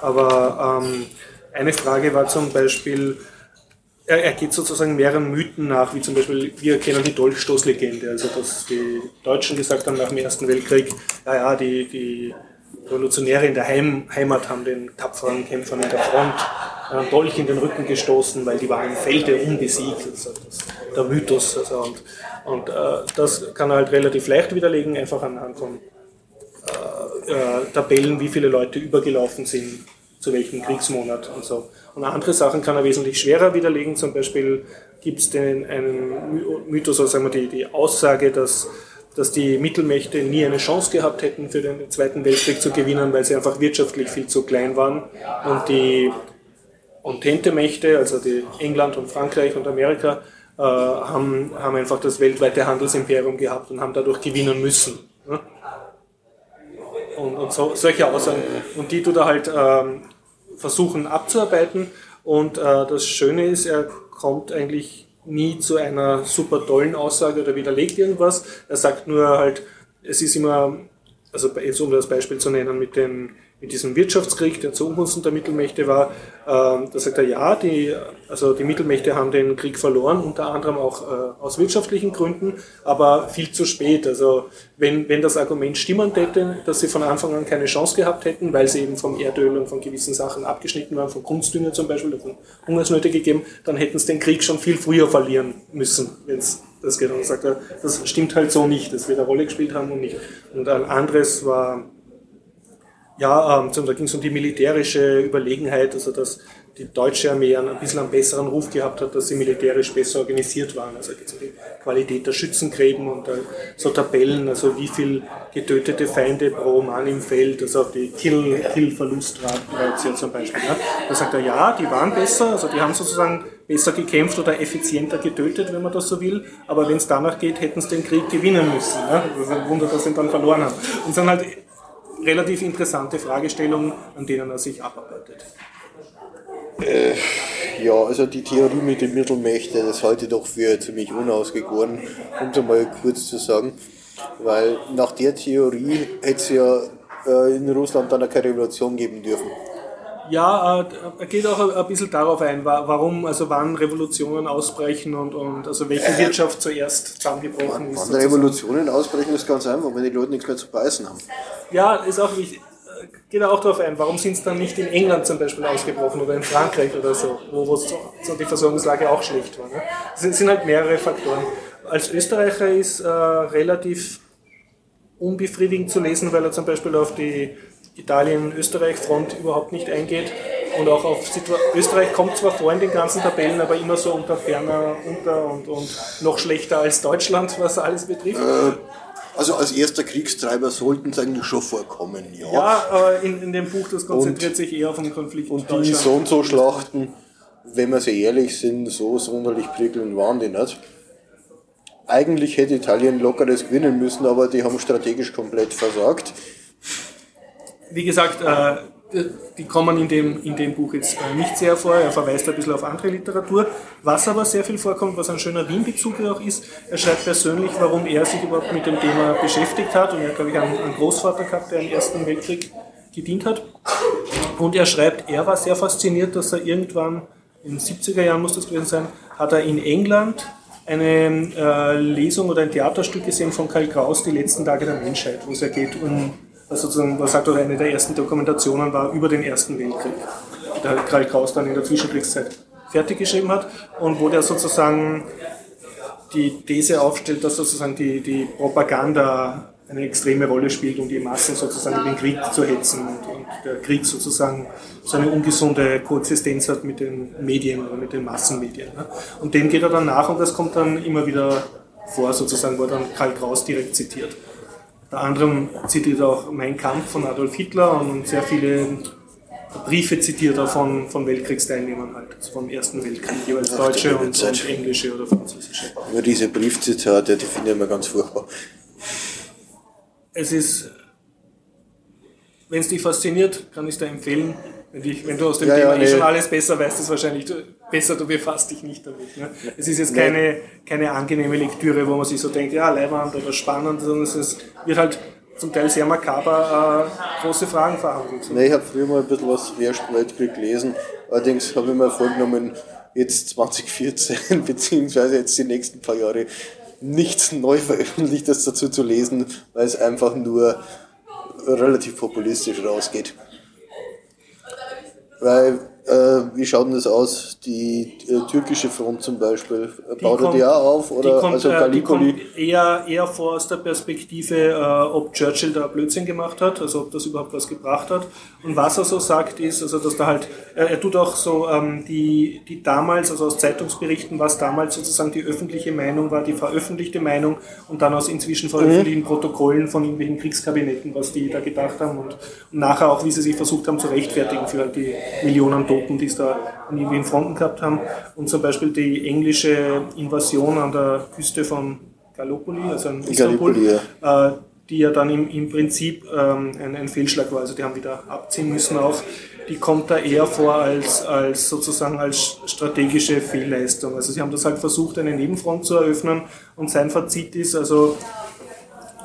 Aber ähm, eine Frage war zum Beispiel, er, er, geht sozusagen mehreren Mythen nach, wie zum Beispiel, wir kennen die Dolchstoßlegende, also dass die Deutschen gesagt haben nach dem Ersten Weltkrieg, ja, ja, die, die Revolutionäre in der Heim, Heimat haben den tapferen Kämpfern in der Front einen Dolch in den Rücken gestoßen, weil die waren im Felde unbesiegt. Also das, der Mythos. Also und und äh, das kann er halt relativ leicht widerlegen, einfach anhand von äh, äh, Tabellen, wie viele Leute übergelaufen sind, zu welchem Kriegsmonat und so. Und andere Sachen kann er wesentlich schwerer widerlegen. Zum Beispiel gibt es einen Mythos, also sagen wir die, die Aussage, dass dass die Mittelmächte nie eine Chance gehabt hätten, für den Zweiten Weltkrieg zu gewinnen, weil sie einfach wirtschaftlich viel zu klein waren. Und die Entente-Mächte, also die England und Frankreich und Amerika, äh, haben, haben einfach das weltweite Handelsimperium gehabt und haben dadurch gewinnen müssen. Ne? Und, und so, solche Aussagen. Und die tut er halt ähm, versuchen abzuarbeiten. Und äh, das Schöne ist, er kommt eigentlich nie zu einer super tollen Aussage oder widerlegt irgendwas. Er sagt nur halt, es ist immer, also jetzt um das Beispiel zu nennen mit den mit diesem Wirtschaftskrieg, der zu Ungunsten der Mittelmächte war, ähm, da sagt er, ja, die, also die Mittelmächte haben den Krieg verloren, unter anderem auch äh, aus wirtschaftlichen Gründen, aber viel zu spät. Also wenn, wenn das Argument stimmen hätte, dass sie von Anfang an keine Chance gehabt hätten, weil sie eben vom Erdöl und von gewissen Sachen abgeschnitten waren, von Kunstdünger zum Beispiel, von Hungersnöte gegeben, dann hätten sie den Krieg schon viel früher verlieren müssen, wenn es das. Und sagt er, das stimmt halt so nicht, das wird eine Rolle gespielt haben und nicht. Und ein anderes war, ja, ähm, da ging es um die militärische Überlegenheit, also dass die deutsche Armee ein bisschen einen besseren Ruf gehabt hat, dass sie militärisch besser organisiert waren. Also geht es um die Qualität der Schützengräben und so Tabellen, also wie viel getötete Feinde pro Mann im Feld, also die Kill-Verlustrate Kill zum Beispiel. Ja. Da sagt er, ja, die waren besser, also die haben sozusagen besser gekämpft oder effizienter getötet, wenn man das so will, aber wenn es danach geht, hätten sie den Krieg gewinnen müssen. Ja. Das ist ein Wunder, dass sie ihn dann verloren haben. Und sind halt relativ interessante Fragestellungen, an denen er sich abarbeitet. Äh, ja, also die Theorie mit den Mittelmächten, das halte ich doch für ziemlich unausgegoren, um es einmal kurz zu sagen. Weil nach der Theorie hätte es ja äh, in Russland dann keine Revolution geben dürfen. Ja, äh, er geht auch ein bisschen darauf ein, warum, also wann Revolutionen ausbrechen und, und also welche äh, Wirtschaft zuerst zusammengebrochen ist. Wann Revolutionen ausbrechen ist ganz einfach, wenn die Leute nichts mehr zu beißen haben. Ja, ist auch wichtig. Äh, geht auch darauf ein, warum sind es dann nicht in England zum Beispiel ausgebrochen oder in Frankreich oder so, wo, wo so die Versorgungslage auch schlecht war. Ne? Es sind halt mehrere Faktoren. Als Österreicher ist äh, relativ unbefriedigend zu lesen, weil er zum Beispiel auf die Italien-Österreich-Front überhaupt nicht eingeht. Und auch auf Situ Österreich kommt zwar vor in den ganzen Tabellen, aber immer so unter ferner unter und, und noch schlechter als Deutschland, was alles betrifft. Äh, also als erster Kriegstreiber sollten es eigentlich schon vorkommen, ja. Ja, aber in, in dem Buch, das konzentriert und, sich eher auf den Konflikt. Und die so und so Schlachten, wenn wir sehr ehrlich sind, so sonderlich prickelnd waren die nicht. Eigentlich hätte Italien lockeres gewinnen müssen, aber die haben strategisch komplett versagt wie gesagt, äh, die kommen in dem, in dem Buch jetzt äh, nicht sehr vor. Er verweist ein bisschen auf andere Literatur. Was aber sehr viel vorkommt, was ein schöner Wien-Bezug auch ist, er schreibt persönlich, warum er sich überhaupt mit dem Thema beschäftigt hat. Und er hat, glaube ich, einen, Großvater gehabt, der im Ersten Weltkrieg gedient hat. Und er schreibt, er war sehr fasziniert, dass er irgendwann in den 70er Jahren muss das gewesen sein, hat er in England eine äh, Lesung oder ein Theaterstück gesehen von Karl Kraus, Die letzten Tage der Menschheit, wo es ja geht um, also sozusagen, was auch eine der ersten Dokumentationen war über den Ersten Weltkrieg, der Karl Kraus dann in der Zwischenkriegszeit fertig geschrieben hat und wo der sozusagen die These aufstellt, dass sozusagen die, die Propaganda eine extreme Rolle spielt, um die Massen sozusagen in den Krieg zu hetzen und, und, der Krieg sozusagen so eine ungesunde Koexistenz hat mit den Medien oder mit den Massenmedien. Ne? Und dem geht er dann nach und das kommt dann immer wieder vor, sozusagen, wo er dann Karl Kraus direkt zitiert. Unter anderem zitiert er auch Mein Kampf von Adolf Hitler und sehr viele Briefe zitiert er von, von Weltkriegsteilnehmern halt, also vom Ersten Weltkrieg, jeweils deutsche und, und, englische oder französische. Aber diese Briefzitate, die finde ich immer ganz furchtbar es ist, wenn es dich fasziniert, kann ich es dir empfehlen. Wenn, dich, wenn, du aus dem ja, Thema ja, eh nee. schon alles besser weißt, ist wahrscheinlich besser, du befasst dich nicht damit. Ne? Es ist jetzt keine, keine angenehme Lektüre, wo man sich so denkt, ja, leibend oder spannend, sondern es ist, wird halt zum Teil sehr makaber äh, große Fragen verhandelt. Nee, ich habe früher mal ein bisschen was Weltkrieg gelesen. Allerdings habe ich mir vorgenommen, jetzt 2014 [LAUGHS] beziehungsweise jetzt die nächsten paar Jahre nichts neu veröffentlichtes dazu zu lesen, weil es einfach nur relativ populistisch rausgeht. Weil äh, wie schaut denn das aus? Die äh, türkische Front zum Beispiel, die baut kommt, er die auch auf? Oder? kommt, also äh, die kommt eher, eher vor aus der Perspektive, äh, ob Churchill da Blödsinn gemacht hat, also ob das überhaupt was gebracht hat. Und was er so sagt ist, also dass da halt, er, er tut auch so ähm, die, die damals, also aus Zeitungsberichten, was damals sozusagen die öffentliche Meinung war, die veröffentlichte Meinung und dann aus inzwischen veröffentlichten mhm. Protokollen von irgendwelchen Kriegskabinetten, was die da gedacht haben und, und nachher auch, wie sie sich versucht haben zu rechtfertigen für halt die Millionen Toten Truppen, die es da in den Fronten gehabt haben. Und zum Beispiel die englische Invasion an der Küste von Gallipoli, also in Istanbul, Gallipoli, ja. Äh, die ja dann im, im Prinzip ähm, ein, ein, Fehlschlag war. Also die haben wieder abziehen müssen auch. Die kommt da eher vor als, als sozusagen als strategische Fehlleistung. Also sie haben das halt versucht, eine Nebenfront zu eröffnen und sein Fazit ist, also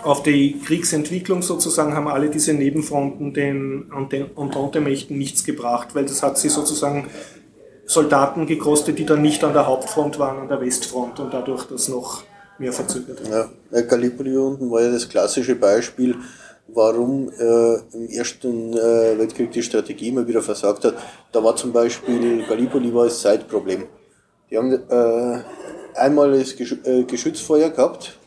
auf die Kriegsentwicklung sozusagen haben alle diese Nebenfronten den Entente-Mächten nichts gebracht, weil das hat sie sozusagen Soldaten gekostet, die dann nicht an der Hauptfront waren, an der Westfront und dadurch das noch mehr verzögert hat. Ja, Gallipoli unten war ja das klassische Beispiel, warum äh, im Ersten äh, Weltkrieg die Strategie immer wieder versagt hat. Da war zum Beispiel, Gallipoli war das Zeitproblem. Die haben äh, einmal das äh, Geschützfeuer gehabt,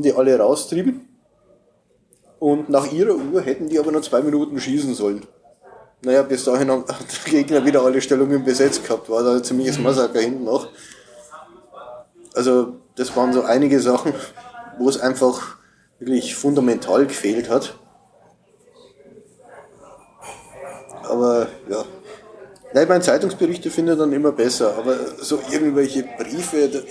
die alle raustrieben. Und nach ihrer Uhr hätten die aber noch zwei Minuten schießen sollen. Naja, bis dahin hat [LAUGHS] der Gegner wieder alle Stellungen besetzt gehabt, war da ein ziemliches Massaker hinten noch. Also, das waren so einige Sachen, wo es einfach wirklich fundamental gefehlt hat. Aber ja, Nein, meine Zeitungsberichte finde ich dann immer besser, aber so irgendwelche Briefe, das,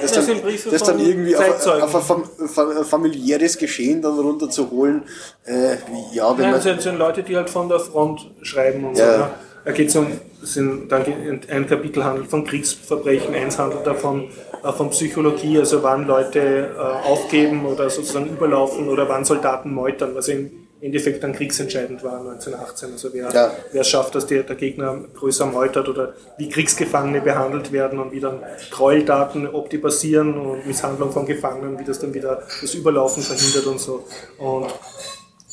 das, das dann, das dann irgendwie auf, auf, ein familiäres Geschehen dann runterzuholen, äh, ja, wenn Nein, man... Das sind Leute, die halt von der Front schreiben und ja. so. Ne? Da geht es um, sind, dann ein Kapitel handelt von Kriegsverbrechen, eins handelt davon äh, von Psychologie, also wann Leute äh, aufgeben oder sozusagen überlaufen oder wann Soldaten meutern, was in Endeffekt dann kriegsentscheidend war 1918. Also wer, ja. wer schafft, dass der, der Gegner größer meutert oder wie Kriegsgefangene behandelt werden und wie dann Gräueltaten, ob die passieren und Misshandlung von Gefangenen, wie das dann wieder das Überlaufen verhindert und so. Und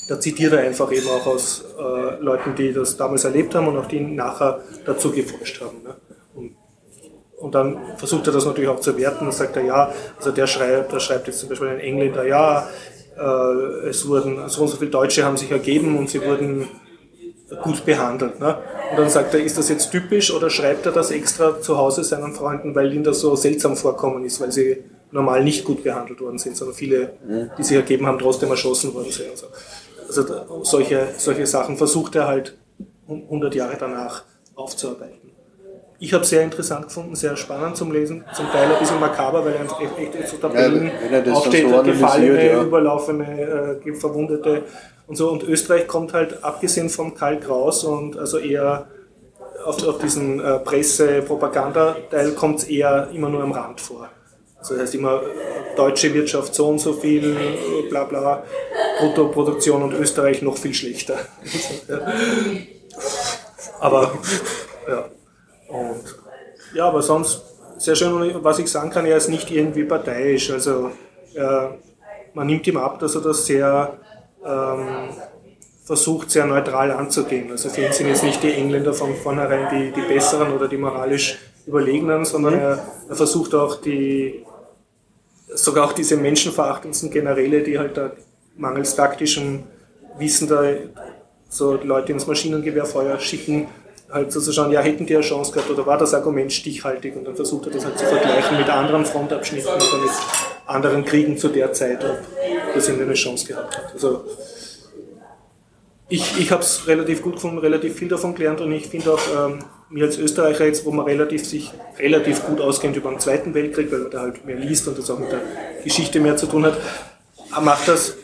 da zitiert er einfach eben auch aus äh, Leuten, die das damals erlebt haben und auch die nachher dazu geforscht haben. Ne? Und, und, dann versucht er das natürlich auch zu werten und sagt er, ja, also der schreibt, der schreibt jetzt zum Beispiel ein Engländer, ja, es wurden so und so viele Deutsche haben sich ergeben und sie wurden gut behandelt. Ne? Und dann sagt er, ist das jetzt typisch oder schreibt er das extra zu Hause seinen Freunden, weil ihnen das so seltsam vorkommen ist, weil sie normal nicht gut behandelt worden sind, sondern viele, die sich ergeben haben, trotzdem erschossen worden sind. Also, also solche, solche Sachen versucht er halt 100 Jahre danach aufzuarbeiten ich habe sehr interessant gefunden, sehr spannend zum Lesen, zum Teil ein bisschen makaber, weil einfach echt, echt so Tabellen ja, aufsteht, so gefallene, ja. überlaufene, äh, verwundete und so. Und Österreich kommt halt, abgesehen von Karl Kraus und also eher auf, auf diesen äh, Presse-Propaganda-Teil kommt es eher immer nur am Rand vor. Also das heißt immer deutsche Wirtschaft so und so viel, bla bla, Bruttoproduktion und Österreich noch viel schlechter. [LAUGHS] Aber ja. Und ja, aber sonst sehr schön. Was ich sagen kann, er ist nicht irgendwie parteiisch. Also äh, man nimmt ihm ab, dass er das sehr ähm, versucht, sehr neutral anzugehen. Also für ihn sind jetzt nicht die Engländer von vornherein die, die besseren oder die moralisch überlegenen, sondern mhm. er, er versucht auch die sogar auch diese menschenverachtendsten Generäle, die halt da mangels taktischem Wissen da so Leute ins Maschinengewehrfeuer schicken, halt so zu schauen, ja, hätten die eine Chance gehabt oder war das Argument stichhaltig und dann versucht er das halt zu vergleichen mit anderen Frontabschnitten oder mit anderen Kriegen zu der Zeit, ob das irgendwie eine Chance gehabt hat. Also ich, ich habe es relativ gut gefunden, relativ viel davon gelernt und ich finde auch, ähm, mir als Österreicher jetzt, wo man relativ sich relativ gut auskennt über den Zweiten Weltkrieg, weil man da halt mehr liest und das auch mit der Geschichte mehr zu tun hat, macht das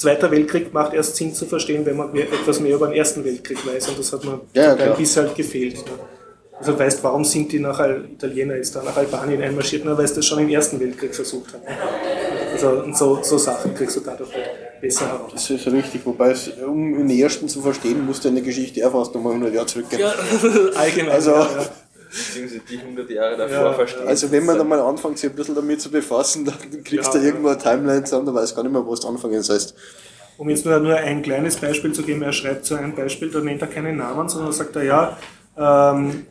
Zweiter Weltkrieg macht erst Sinn zu verstehen, wenn man etwas mehr über den Ersten Weltkrieg weiß und das hat mir ja, ein bisschen halt gefehlt. Ne? Also weißt, warum sind die nach Italiener jetzt da nach Albanien einmarschiert, weil sie das schon im Ersten Weltkrieg versucht haben. Also so, so Sachen kriegst du dadurch halt besser heraus. Das ist richtig, wobei es, um den Ersten zu verstehen, musst du eine Geschichte fast nochmal 100 Jahre zurückgehen. Ja, [LAUGHS] allgemein. Also, ja, ja beziehungsweise die 100 Jahre davor ja, verstehen. Also wenn man dann mal anfängt, sich ein bisschen damit zu befassen, dann kriegst ja, du irgendwo eine Timeline zusammen, da weiß gar nicht mehr, was du anfangen sollst. Um jetzt nur, nur ein kleines Beispiel zu geben, er schreibt so ein Beispiel, da nennt er keinen Namen, sondern sagt er, ja, ähm,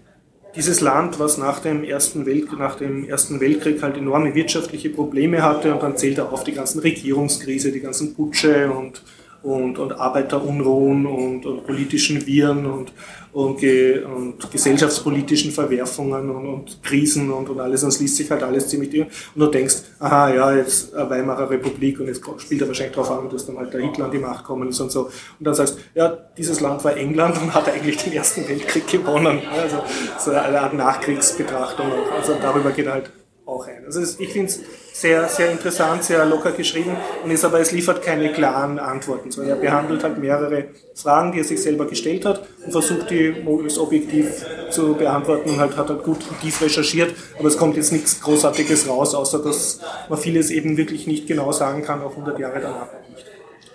dieses Land, was nach dem, Ersten Welt, nach dem Ersten Weltkrieg halt enorme wirtschaftliche Probleme hatte und dann zählt er auf die ganzen Regierungskrise, die ganzen Putsche und und, und Arbeiterunruhen und, und politischen Viren und, und, ge, und gesellschaftspolitischen Verwerfungen und, und Krisen und, und alles. Und es liest sich halt alles ziemlich durch. Und du denkst, aha, ja, jetzt Weimarer Republik und jetzt spielt er wahrscheinlich darauf an, dass dann halt der Hitler an die Macht kommen ist und so. Und dann sagst ja, dieses Land war England und hat eigentlich den Ersten Weltkrieg gewonnen. Also so eine Art Nachkriegsbetrachtung. Also darüber geht halt auch ein. Also ich finde es sehr, sehr interessant, sehr locker geschrieben. Und ist aber, es liefert keine klaren Antworten, sondern er behandelt halt mehrere Fragen, die er sich selber gestellt hat und versucht die möglichst objektiv zu beantworten. Und halt hat er gut und tief recherchiert, aber es kommt jetzt nichts Großartiges raus, außer dass man vieles eben wirklich nicht genau sagen kann, auch 100 Jahre danach nicht.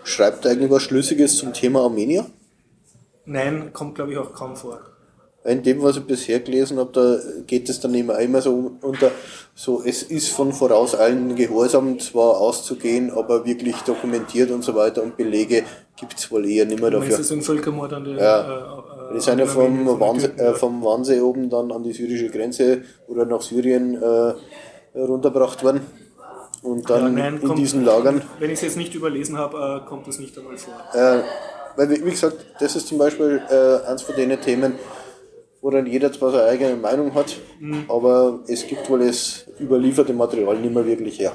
Schreibt er eigentlich was Schlüssiges zum Thema Armenier? Nein, kommt glaube ich auch kaum vor in dem, was ich bisher gelesen habe, da geht es dann immer, immer so unter, so, es ist von vorauseilendem Gehorsam zwar auszugehen, aber wirklich dokumentiert und so weiter und Belege gibt es wohl eher nicht mehr dafür. Ist ein Völkermord an der, ja. Äh, die sind ja vom, Wannsee, äh, vom Wannsee oben dann an die syrische Grenze oder nach Syrien äh, runtergebracht worden. Und dann ja, nein, in kommt, diesen Lagern. Wenn ich es jetzt nicht überlesen habe, äh, kommt das nicht einmal vor. Äh, weil, wie gesagt, das ist zum Beispiel äh, eins von den Themen, wo dann jeder zwar seine eigene Meinung hat, mhm. aber es gibt wohl das überlieferte Material nicht mehr wirklich her.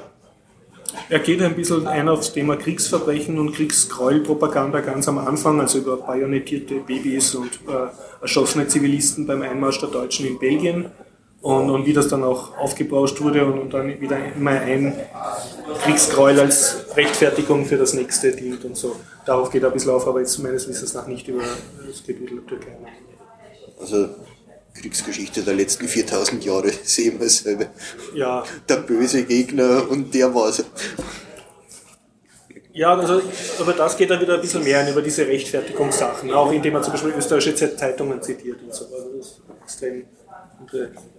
Er geht ein bisschen ein aufs Thema Kriegsverbrechen und Kriegsgräuelpropaganda ganz am Anfang, also über bayonettierte Babys und äh, erschossene Zivilisten beim Einmarsch der Deutschen in Belgien und, und wie das dann auch aufgebauscht wurde und, und, dann wieder immer ein Kriegsgräuel als Rechtfertigung für das nächste dient und so. Darauf geht er ein bisschen auf, aber jetzt meines Wissens nach nicht über das Gebiet der Türkei. Also Kriegsgeschichte der letzten 4000 Jahre [LAUGHS] sehen wir selber. Ja. Der böse Gegner und der war's. Ja, also aber das geht dann wieder ein bisschen mehr über diese Rechtfertigungssachen, auch indem man zum Beispiel österreichische Zeitungen zitiert und so. Also das ist extrem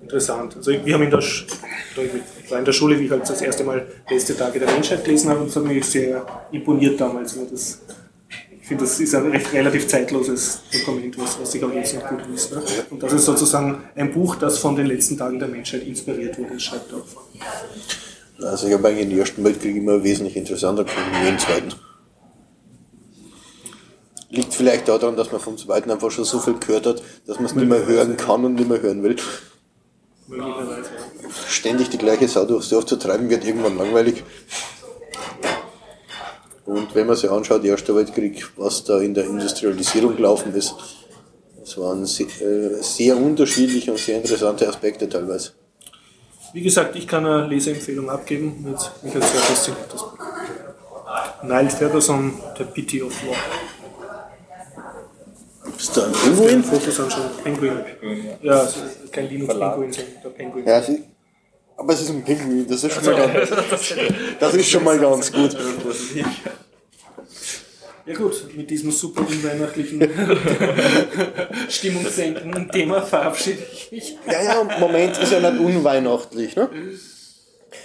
interessant. Also wir haben in der, ich war in der Schule, wie ich halt das erste Mal Beste Tage der Menschheit gelesen habe, und das hat mich sehr imponiert damals. Das finde, das ist ein recht relativ zeitloses Dokument, was, was sich auch jetzt noch gut liest. Ne? Und das ist sozusagen ein Buch, das von den letzten Tagen der Menschheit inspiriert wurde, schreibt von. Also ich habe eigentlich den ersten Weltkrieg immer wesentlich interessanter gefunden wie den zweiten. Liegt vielleicht daran, dass man vom zweiten einfach schon so viel gehört hat, dass man es nicht mehr hören kann und nicht mehr hören will. Möglicherweise. Ständig die gleiche Sau durchs Dorf zu treiben, wird irgendwann langweilig. Und wenn man sich anschaut, der Erste Weltkrieg, was da in der Industrialisierung gelaufen ist, das waren sehr, äh, sehr unterschiedliche und sehr interessante Aspekte teilweise. Wie gesagt, ich kann eine Leseempfehlung abgeben. Mit Michael sehr fasziniert das Buch. Niall Ferguson, The Pity of War. Ist da ein Pinguin? Fotos anschauen. Penguin. Ja, also kein Linux-Pinguin, sondern der Penguin. Ja, sie, aber es ist ein Pinguin, das ist schon mal ganz, [LAUGHS] das ist schon mal ganz gut. Ja gut, mit diesem super unweihnachtlichen [LAUGHS] stimmungssenkenden Thema verabschiede ich mich. Ja, ja, im Moment ist ja nicht unweihnachtlich. Ne?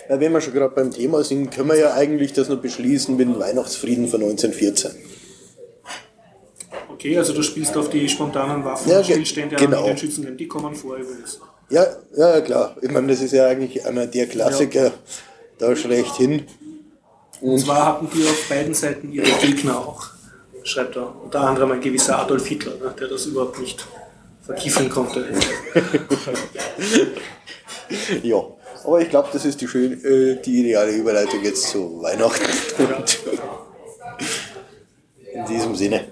Ja, wenn wir schon gerade beim Thema sind, können wir ja eigentlich das noch beschließen mit dem Weihnachtsfrieden von 1914. Okay, also du spielst auf die spontanen Ja, ge- Waffenstillstände genau. an den Schützengräben, die kommen vor übrigens. Ja, ja, klar. Ich meine, das ist ja eigentlich einer der Klassiker da schlechthin. Und zwar hatten die auf beiden Seiten ihre Gegner auch, schreibt er. Unter anderem ein gewisser Adolf Hitler, ne, der das überhaupt nicht verkiefen konnte. [LAUGHS] Ja, aber ich glaube, das ist die, schön, äh, die ideale Überleitung jetzt zu Weihnachten. Und [LAUGHS] in diesem Sinne.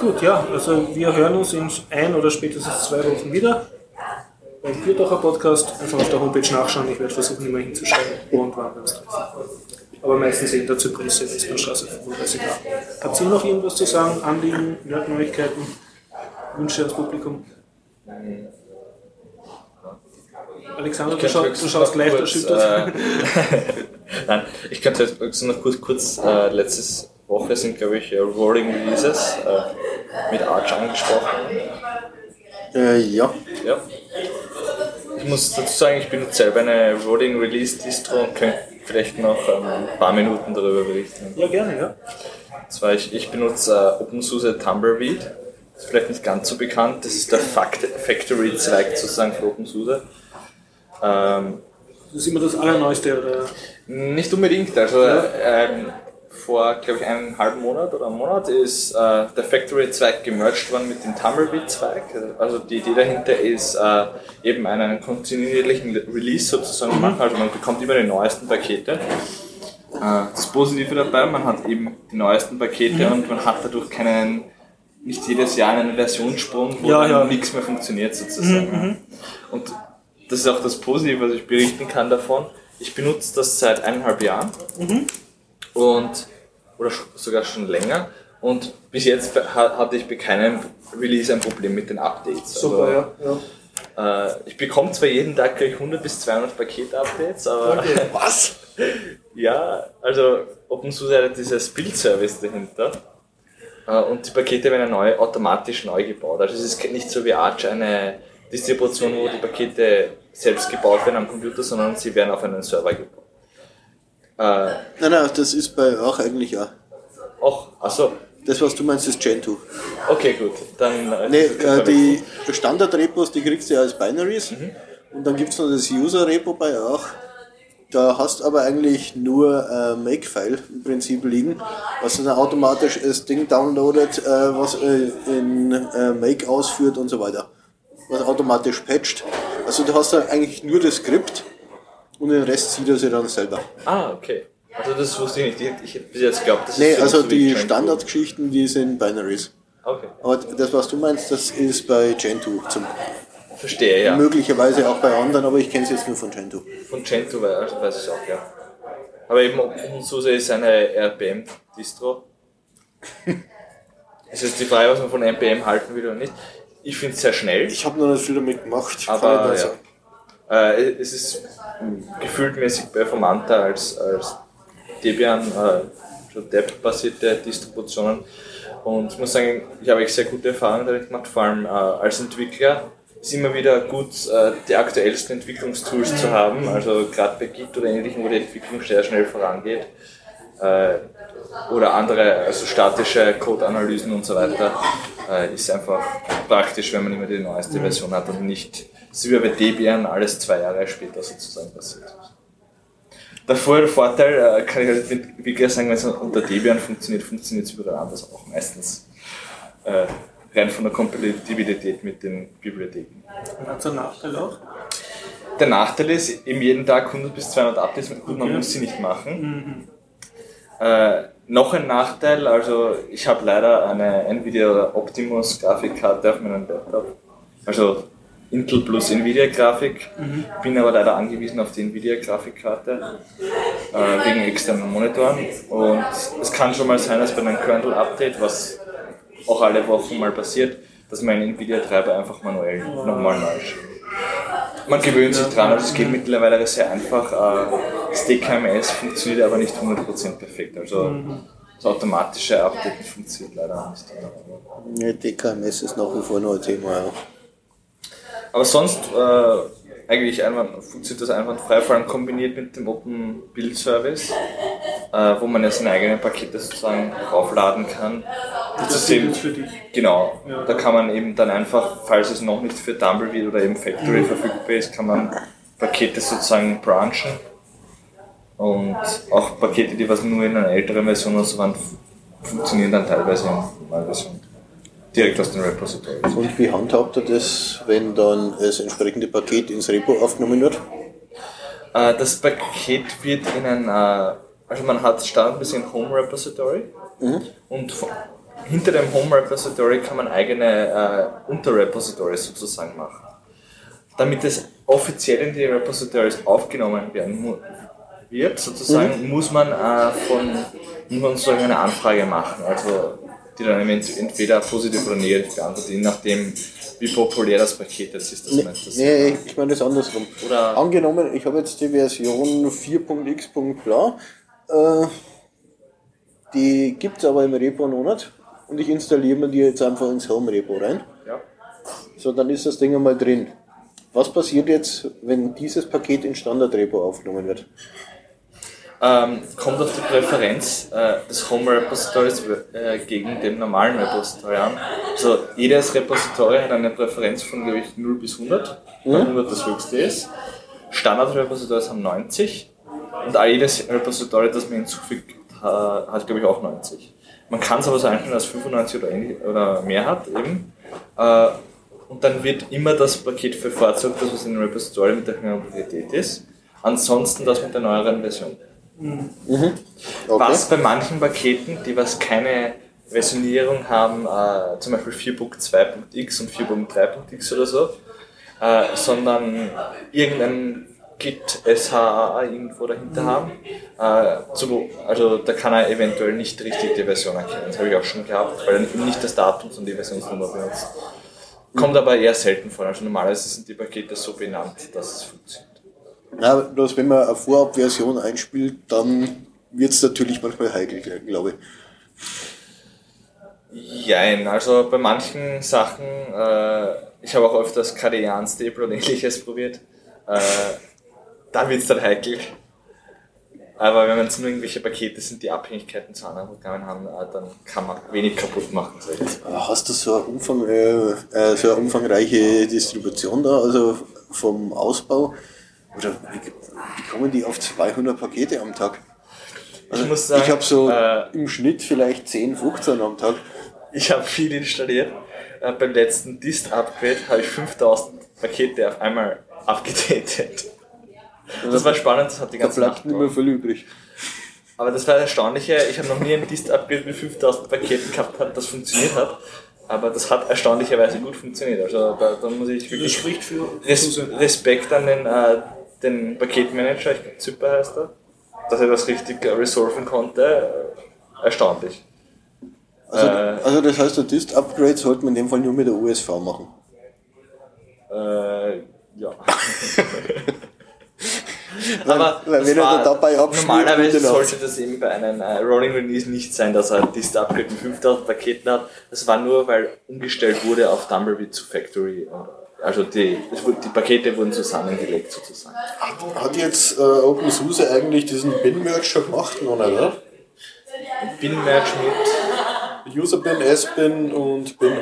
Gut, ja, also wir hören uns in ein oder spätestens zwei Wochen wieder beim Bierdacher Podcast. Einfach auf der Homepage nachschauen. Ich werde versuchen, immer hinzuschreiben, wo und wann wir uns treffen. Aber meistens in der Zypresse, Westbahnstraße 35 a Habt ihr noch irgendwas zu sagen? Anliegen, Nerdneuigkeiten, Wünsche ans Publikum? Alexander, du, schau, du schaust leicht kurz, erschüttert. Äh, [LAUGHS] Nein, ich könnte höchstens noch kurz, kurz äh, letztes Woche sind, glaube ich, äh, Rolling Releases äh, mit Arch angesprochen. Äh, ja. Ja. Ich muss dazu sagen, ich benutze selber eine Rolling Release Distro und könnte vielleicht noch ähm, ein paar Minuten darüber berichten. ja, gerne, ja. Und zwar, ich, ich benutze äh, OpenSUSE Tumbleweed. Ist vielleicht nicht ganz so bekannt. Das ist der Fact Factory-Zweig sozusagen für OpenSUSE. Ähm, Das ist immer das Allerneueste, oder? nicht unbedingt. Also ähm, vor, glaube ich, einem halben Monat oder einem Monat ist äh, der Factory-Zweig gemerged worden mit dem Tumbleweed-Zweig. Also die Idee dahinter ist äh, eben einen kontinuierlichen Release sozusagen machen. Also man bekommt immer die neuesten Pakete. Äh, Das Positive dabei, man hat eben die neuesten Pakete und man hat dadurch keinen, nicht jedes Jahr einen Versionssprung, wo Ja, ja. nichts mehr funktioniert sozusagen. Und das ist auch das Positive, was ich berichten kann davon. Ich benutze das seit eineinhalb Jahren und oder sogar schon länger. Und bis jetzt hatte ich bei keinem Release ein Problem mit den Updates. Super, also, ja. ja. äh, ich bekomme zwar jeden Tag gleich 100 bis 200 Paket-Updates, aber [LAUGHS] Was? ja, also OpenSUSE hat dieses Build-Service dahinter. Äh, Und die Pakete werden neu, automatisch neu gebaut. Also es ist nicht so wie Arch eine Distribution, wo die Pakete selbst gebaut werden am Computer, sondern sie werden auf einen Server gebaut. Äh, Nein, nein, das ist bei auch eigentlich auch. auch, achso, Das, was du meinst, ist Gentoo. okay, gut. Dann, äh, Nee, äh, die Standard-Repos, die kriegst du ja als Binaries. Und dann gibt es noch das User-Repo bei auch. Da hast aber eigentlich nur äh, Make-File im Prinzip liegen, was dann automatisch das Ding downloadet, äh, was äh, in äh, Make ausführt und so weiter. Was automatisch patcht. Also du hast da eigentlich nur das Skript und den Rest sieht er sich dann selber. Ah, okay. Also das wusste ich nicht. Ich, hätte bis jetzt geglaubt, das Nee, ist also so die. Standardgeschichten, die sind Binaries. Okay, Aber das, was du meinst, das ist bei Gentoo zum verstehe, ja. Möglicherweise auch bei anderen, aber ich kenne es jetzt nur von Gentoo. Von Gentoo weiß, also weiß ich auch, ja. Aber eben OpenSUSE ist eine RPM-Distro. [LAUGHS] Es ist die Frage, was man von NPM halten will oder nicht. Ich finde es sehr schnell, Ich habe noch nicht viel damit gemacht. aber nicht ja. Äh, es ist gefühltmäßig performanter als, als Debian, äh, Deb-basierte Distributionen. Und ich muss sagen, ich habe echt sehr gute Erfahrungen damit gemacht, vor allem äh, als Entwickler ist immer wieder gut, äh, die aktuellsten Entwicklungstools zu haben. Also gerade bei Git oder ähnlichem, wo die Entwicklung sehr schnell vorangeht. Äh, oder andere, also statische Code-Analysen und so weiter, äh, ist einfach praktisch, wenn man immer die neueste Version hat und nicht, so wie bei Debian, alles zwei Jahre später sozusagen passiert. Der Vor- der Vorteil, äh, kann ich halt mit Entwickler sagen, wenn es unter Debian funktioniert, funktioniert es überall anders auch meistens. Äh, rein von der Kompatibilität mit den Bibliotheken. Und hat es einen Nachteil auch? Der Nachteil ist, eben jeden Tag 100 bis 200 Updates, gut, man Okay. muss sie nicht machen. Äh, noch ein Nachteil, also ich habe leider eine Nvidia Optimus Grafikkarte auf meinem Laptop. Also Intel plus Nvidia Grafik. Bin aber leider angewiesen auf die Nvidia Grafikkarte äh, wegen externen Monitoren. Und es kann schon mal sein, dass bei einem Kernel Update, was auch alle Wochen mal passiert, dass mein Nvidia Treiber einfach manuell nochmal neu ist. Man gewöhnt sich dran, also es geht mittlerweile sehr einfach. Äh, Das DKMS funktioniert aber nicht 100% perfekt. Also das automatische Updaten funktioniert leider nicht. Ja, DKMS ist nach wie vor noch ein Thema, ja. Aber sonst äh, eigentlich einwand, funktioniert das einwandfrei, vor allem kombiniert mit dem Open Build Service, äh, wo man ja seine eigenen Pakete sozusagen aufladen kann. Das System, für dich. genau, Ja. da kann man eben dann einfach, falls es noch nicht für Tumbleweed oder eben Factory verfügbar ist, kann man Pakete sozusagen branchen. Und auch Pakete, die was nur in einer älteren Version so waren, funktionieren dann teilweise in normaler Version. Direkt aus den Repositories. Und wie handhabt ihr das, wenn dann das entsprechende Paket ins Repo aufgenommen wird? Äh, das Paket wird in ein, äh, also man hat standardmäßig ein Home Repository und von, hinter dem Home Repository kann man eigene äh, Unterrepositories sozusagen machen. Damit es offiziell in die Repositories aufgenommen werden wird, sozusagen, muss man äh, von man sozusagen eine Anfrage machen, also die dann ent- entweder positiv oder negativ beantwortet, je nachdem wie populär das Paket jetzt ist. Das Nee, meint das. nee ich meine das andersrum. Oder- Angenommen, ich habe jetzt die Version 4.x. bla, äh, die gibt es aber im Repo noch nicht und ich installiere mir die jetzt einfach ins Home Repo rein. Ja. So, dann ist das Ding einmal drin. Was passiert jetzt, wenn dieses Paket in Standard-Repo aufgenommen wird? Ähm, kommt auf die Präferenz äh, des Home Repositories äh, gegen den normalen Repository an. Also jedes Repository hat eine Präferenz von glaube ich 0 bis 100, weil 100 das höchste ist. Standard Repositories haben 90 und jedes Repository, das man hinzufügt, ha- hat glaube ich auch 90. Man kann es aber so einstellen, dass 95 oder, mehr hat eben. Äh, und dann wird immer das Paket bevorzugt, das was in dem Repository mit der höheren Priorität ist. Ansonsten das mit der neueren Version. Okay. Was bei manchen Paketen, die was keine Versionierung haben, äh, zum Beispiel 4.2.x und 4.3.x oder so, äh, sondern irgendein Git SHA irgendwo dahinter haben, äh, zu, also da kann er eventuell nicht richtig die Version erkennen. Das habe ich auch schon gehabt, weil er eben nicht das Datum, sondern die Versionsnummer benutzt. Kommt aber eher selten vor. Also normalerweise sind die Pakete so benannt, dass es funktioniert. Na, bloß wenn man eine Vorabversion einspielt, dann wird es natürlich manchmal heikel, glaube ich. Jein, also bei manchen Sachen, äh, ich habe auch öfters KDE Unstable und ähnliches probiert, äh, da wird es dann heikel. Aber wenn man jetzt nur irgendwelche Pakete sind, die Abhängigkeiten zu anderen Programmen haben, äh, dann kann man wenig kaputt machen. jetzt. Hast du so eine, Umfang, äh, äh, so eine umfangreiche Distribution da, also vom Ausbau? Oder wie, kommen die auf 200 Pakete am Tag? Also Ich muss sagen, ich habe so äh, im Schnitt vielleicht 10, 15 am Tag. Ich habe viel installiert. Äh, beim letzten Dist-Upgrade habe ich 5000 Pakete auf einmal abgedatet. Das war spannend, das hat die Da ganze Nacht bleibt nicht mehr viel übrig. Aber das war das Erstaunliche, ich habe noch nie ein Dist-Upgrade mit 5000 Paketen gehabt, das funktioniert hat. Aber das hat erstaunlicherweise gut funktioniert. Also da, da muss ich Das wirklich spricht für Res. Respekt an den, äh, den Paketmanager, ich glaube Zyper heißt er, dass er das richtig äh, resolven konnte. Äh, erstaunlich. Also, Äh. also das heißt, ein Dist-Upgrade sollte man in dem Fall nur mit der USV machen. Äh, ja. [LAUGHS] Aber weil wenn er dabei normalerweise sollte das eben bei einem äh, Rolling Release nicht sein, dass er dieses Upgrade mit 5000 Paketen hat. Das war nur, weil umgestellt wurde auf Tumbleweed zu Factory. Also die, die Pakete wurden zusammengelegt sozusagen. Hat jetzt äh, OpenSUSE eigentlich diesen Bin-Merge schon gemacht, noch nicht, oder? Bin-Merge mit, User-Bin, S-Bin und Bin.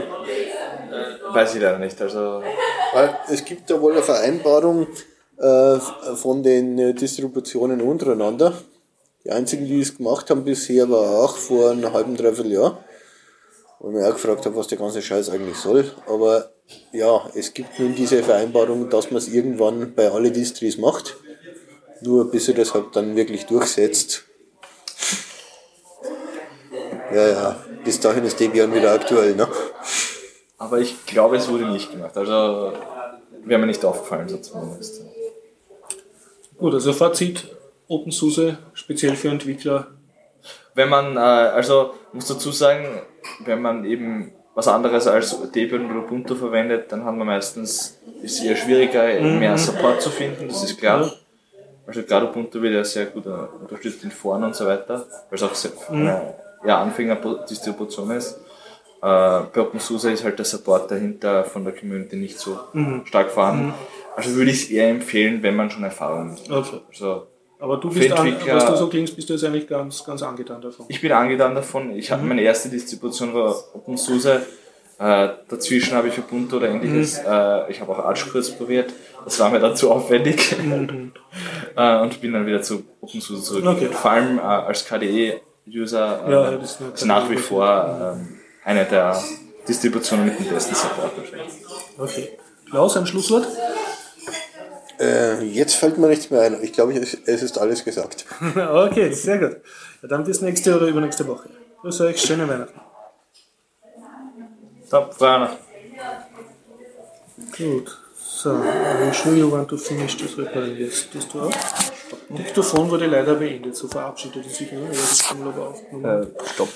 weiß ich leider nicht. Also Weil es gibt da wohl eine Vereinbarung äh, von den äh, Distributionen untereinander. Die einzigen, die es gemacht haben bisher, war auch vor einem halben, dreiviertel Jahr. Und ich mir auch gefragt habe, was der ganze Scheiß eigentlich soll. Aber ja, es gibt nun diese Vereinbarung, dass man es irgendwann bei alle Distris macht. Nur bis er das halt dann wirklich durchsetzt. Ja, ja, bis dahin ist Debian wieder aktuell, ne? Aber ich glaube, es wurde nicht gemacht. Also wäre mir nicht aufgefallen, so zumindest. Gut, also Fazit, OpenSUSE, speziell für Entwickler, Wenn man, äh, also muss dazu sagen, wenn man eben was anderes als Debian oder Ubuntu verwendet, dann hat man meistens, ist es eher schwieriger, mehr Support zu finden, das ist klar. Also gerade Ubuntu wird ja sehr gut äh, unterstützt in Foren und so weiter, weil es auch sehr, eine eher Anfängerdistribution ist. Äh, bei OpenSUSE ist halt der Support dahinter von der Community nicht so Mhm. stark vorhanden. Also würde ich es eher empfehlen, wenn man schon Erfahrung hat. Okay. Also, Aber du bist, an, was du so klingst, bist du jetzt eigentlich ganz, ganz angetan davon. ich bin angetan davon. Ich habe meine erste Distribution war OpenSUSE. Äh, dazwischen habe ich Ubuntu oder ähnliches. Äh, ich habe auch Arch kurz probiert. Das war mir dann zu aufwendig. [LAUGHS] äh, und bin dann wieder zu OpenSUSE zurück. Okay. Vor allem äh, als KDE-User äh, Ja, das ist ist nach wie vor ähm, eine der Distributionen mit dem besten Support wahrscheinlich. Okay. Klaus, ein Schlusswort? Äh, jetzt fällt mir nichts mehr ein. Ich glaube, es es ist alles gesagt. [LAUGHS] okay, sehr gut. Ja, dann bis nächste oder übernächste Woche. Grüß euch, schöne Weihnachten. Top, Weihnachten. Gut. So, I'm sure you want to finish this recording. Yes, tust du auch? Diktofon wurde leider beendet, so verabschiedet es sich. Ne? Ja, das kann aber aufgenommen. Äh, stopp.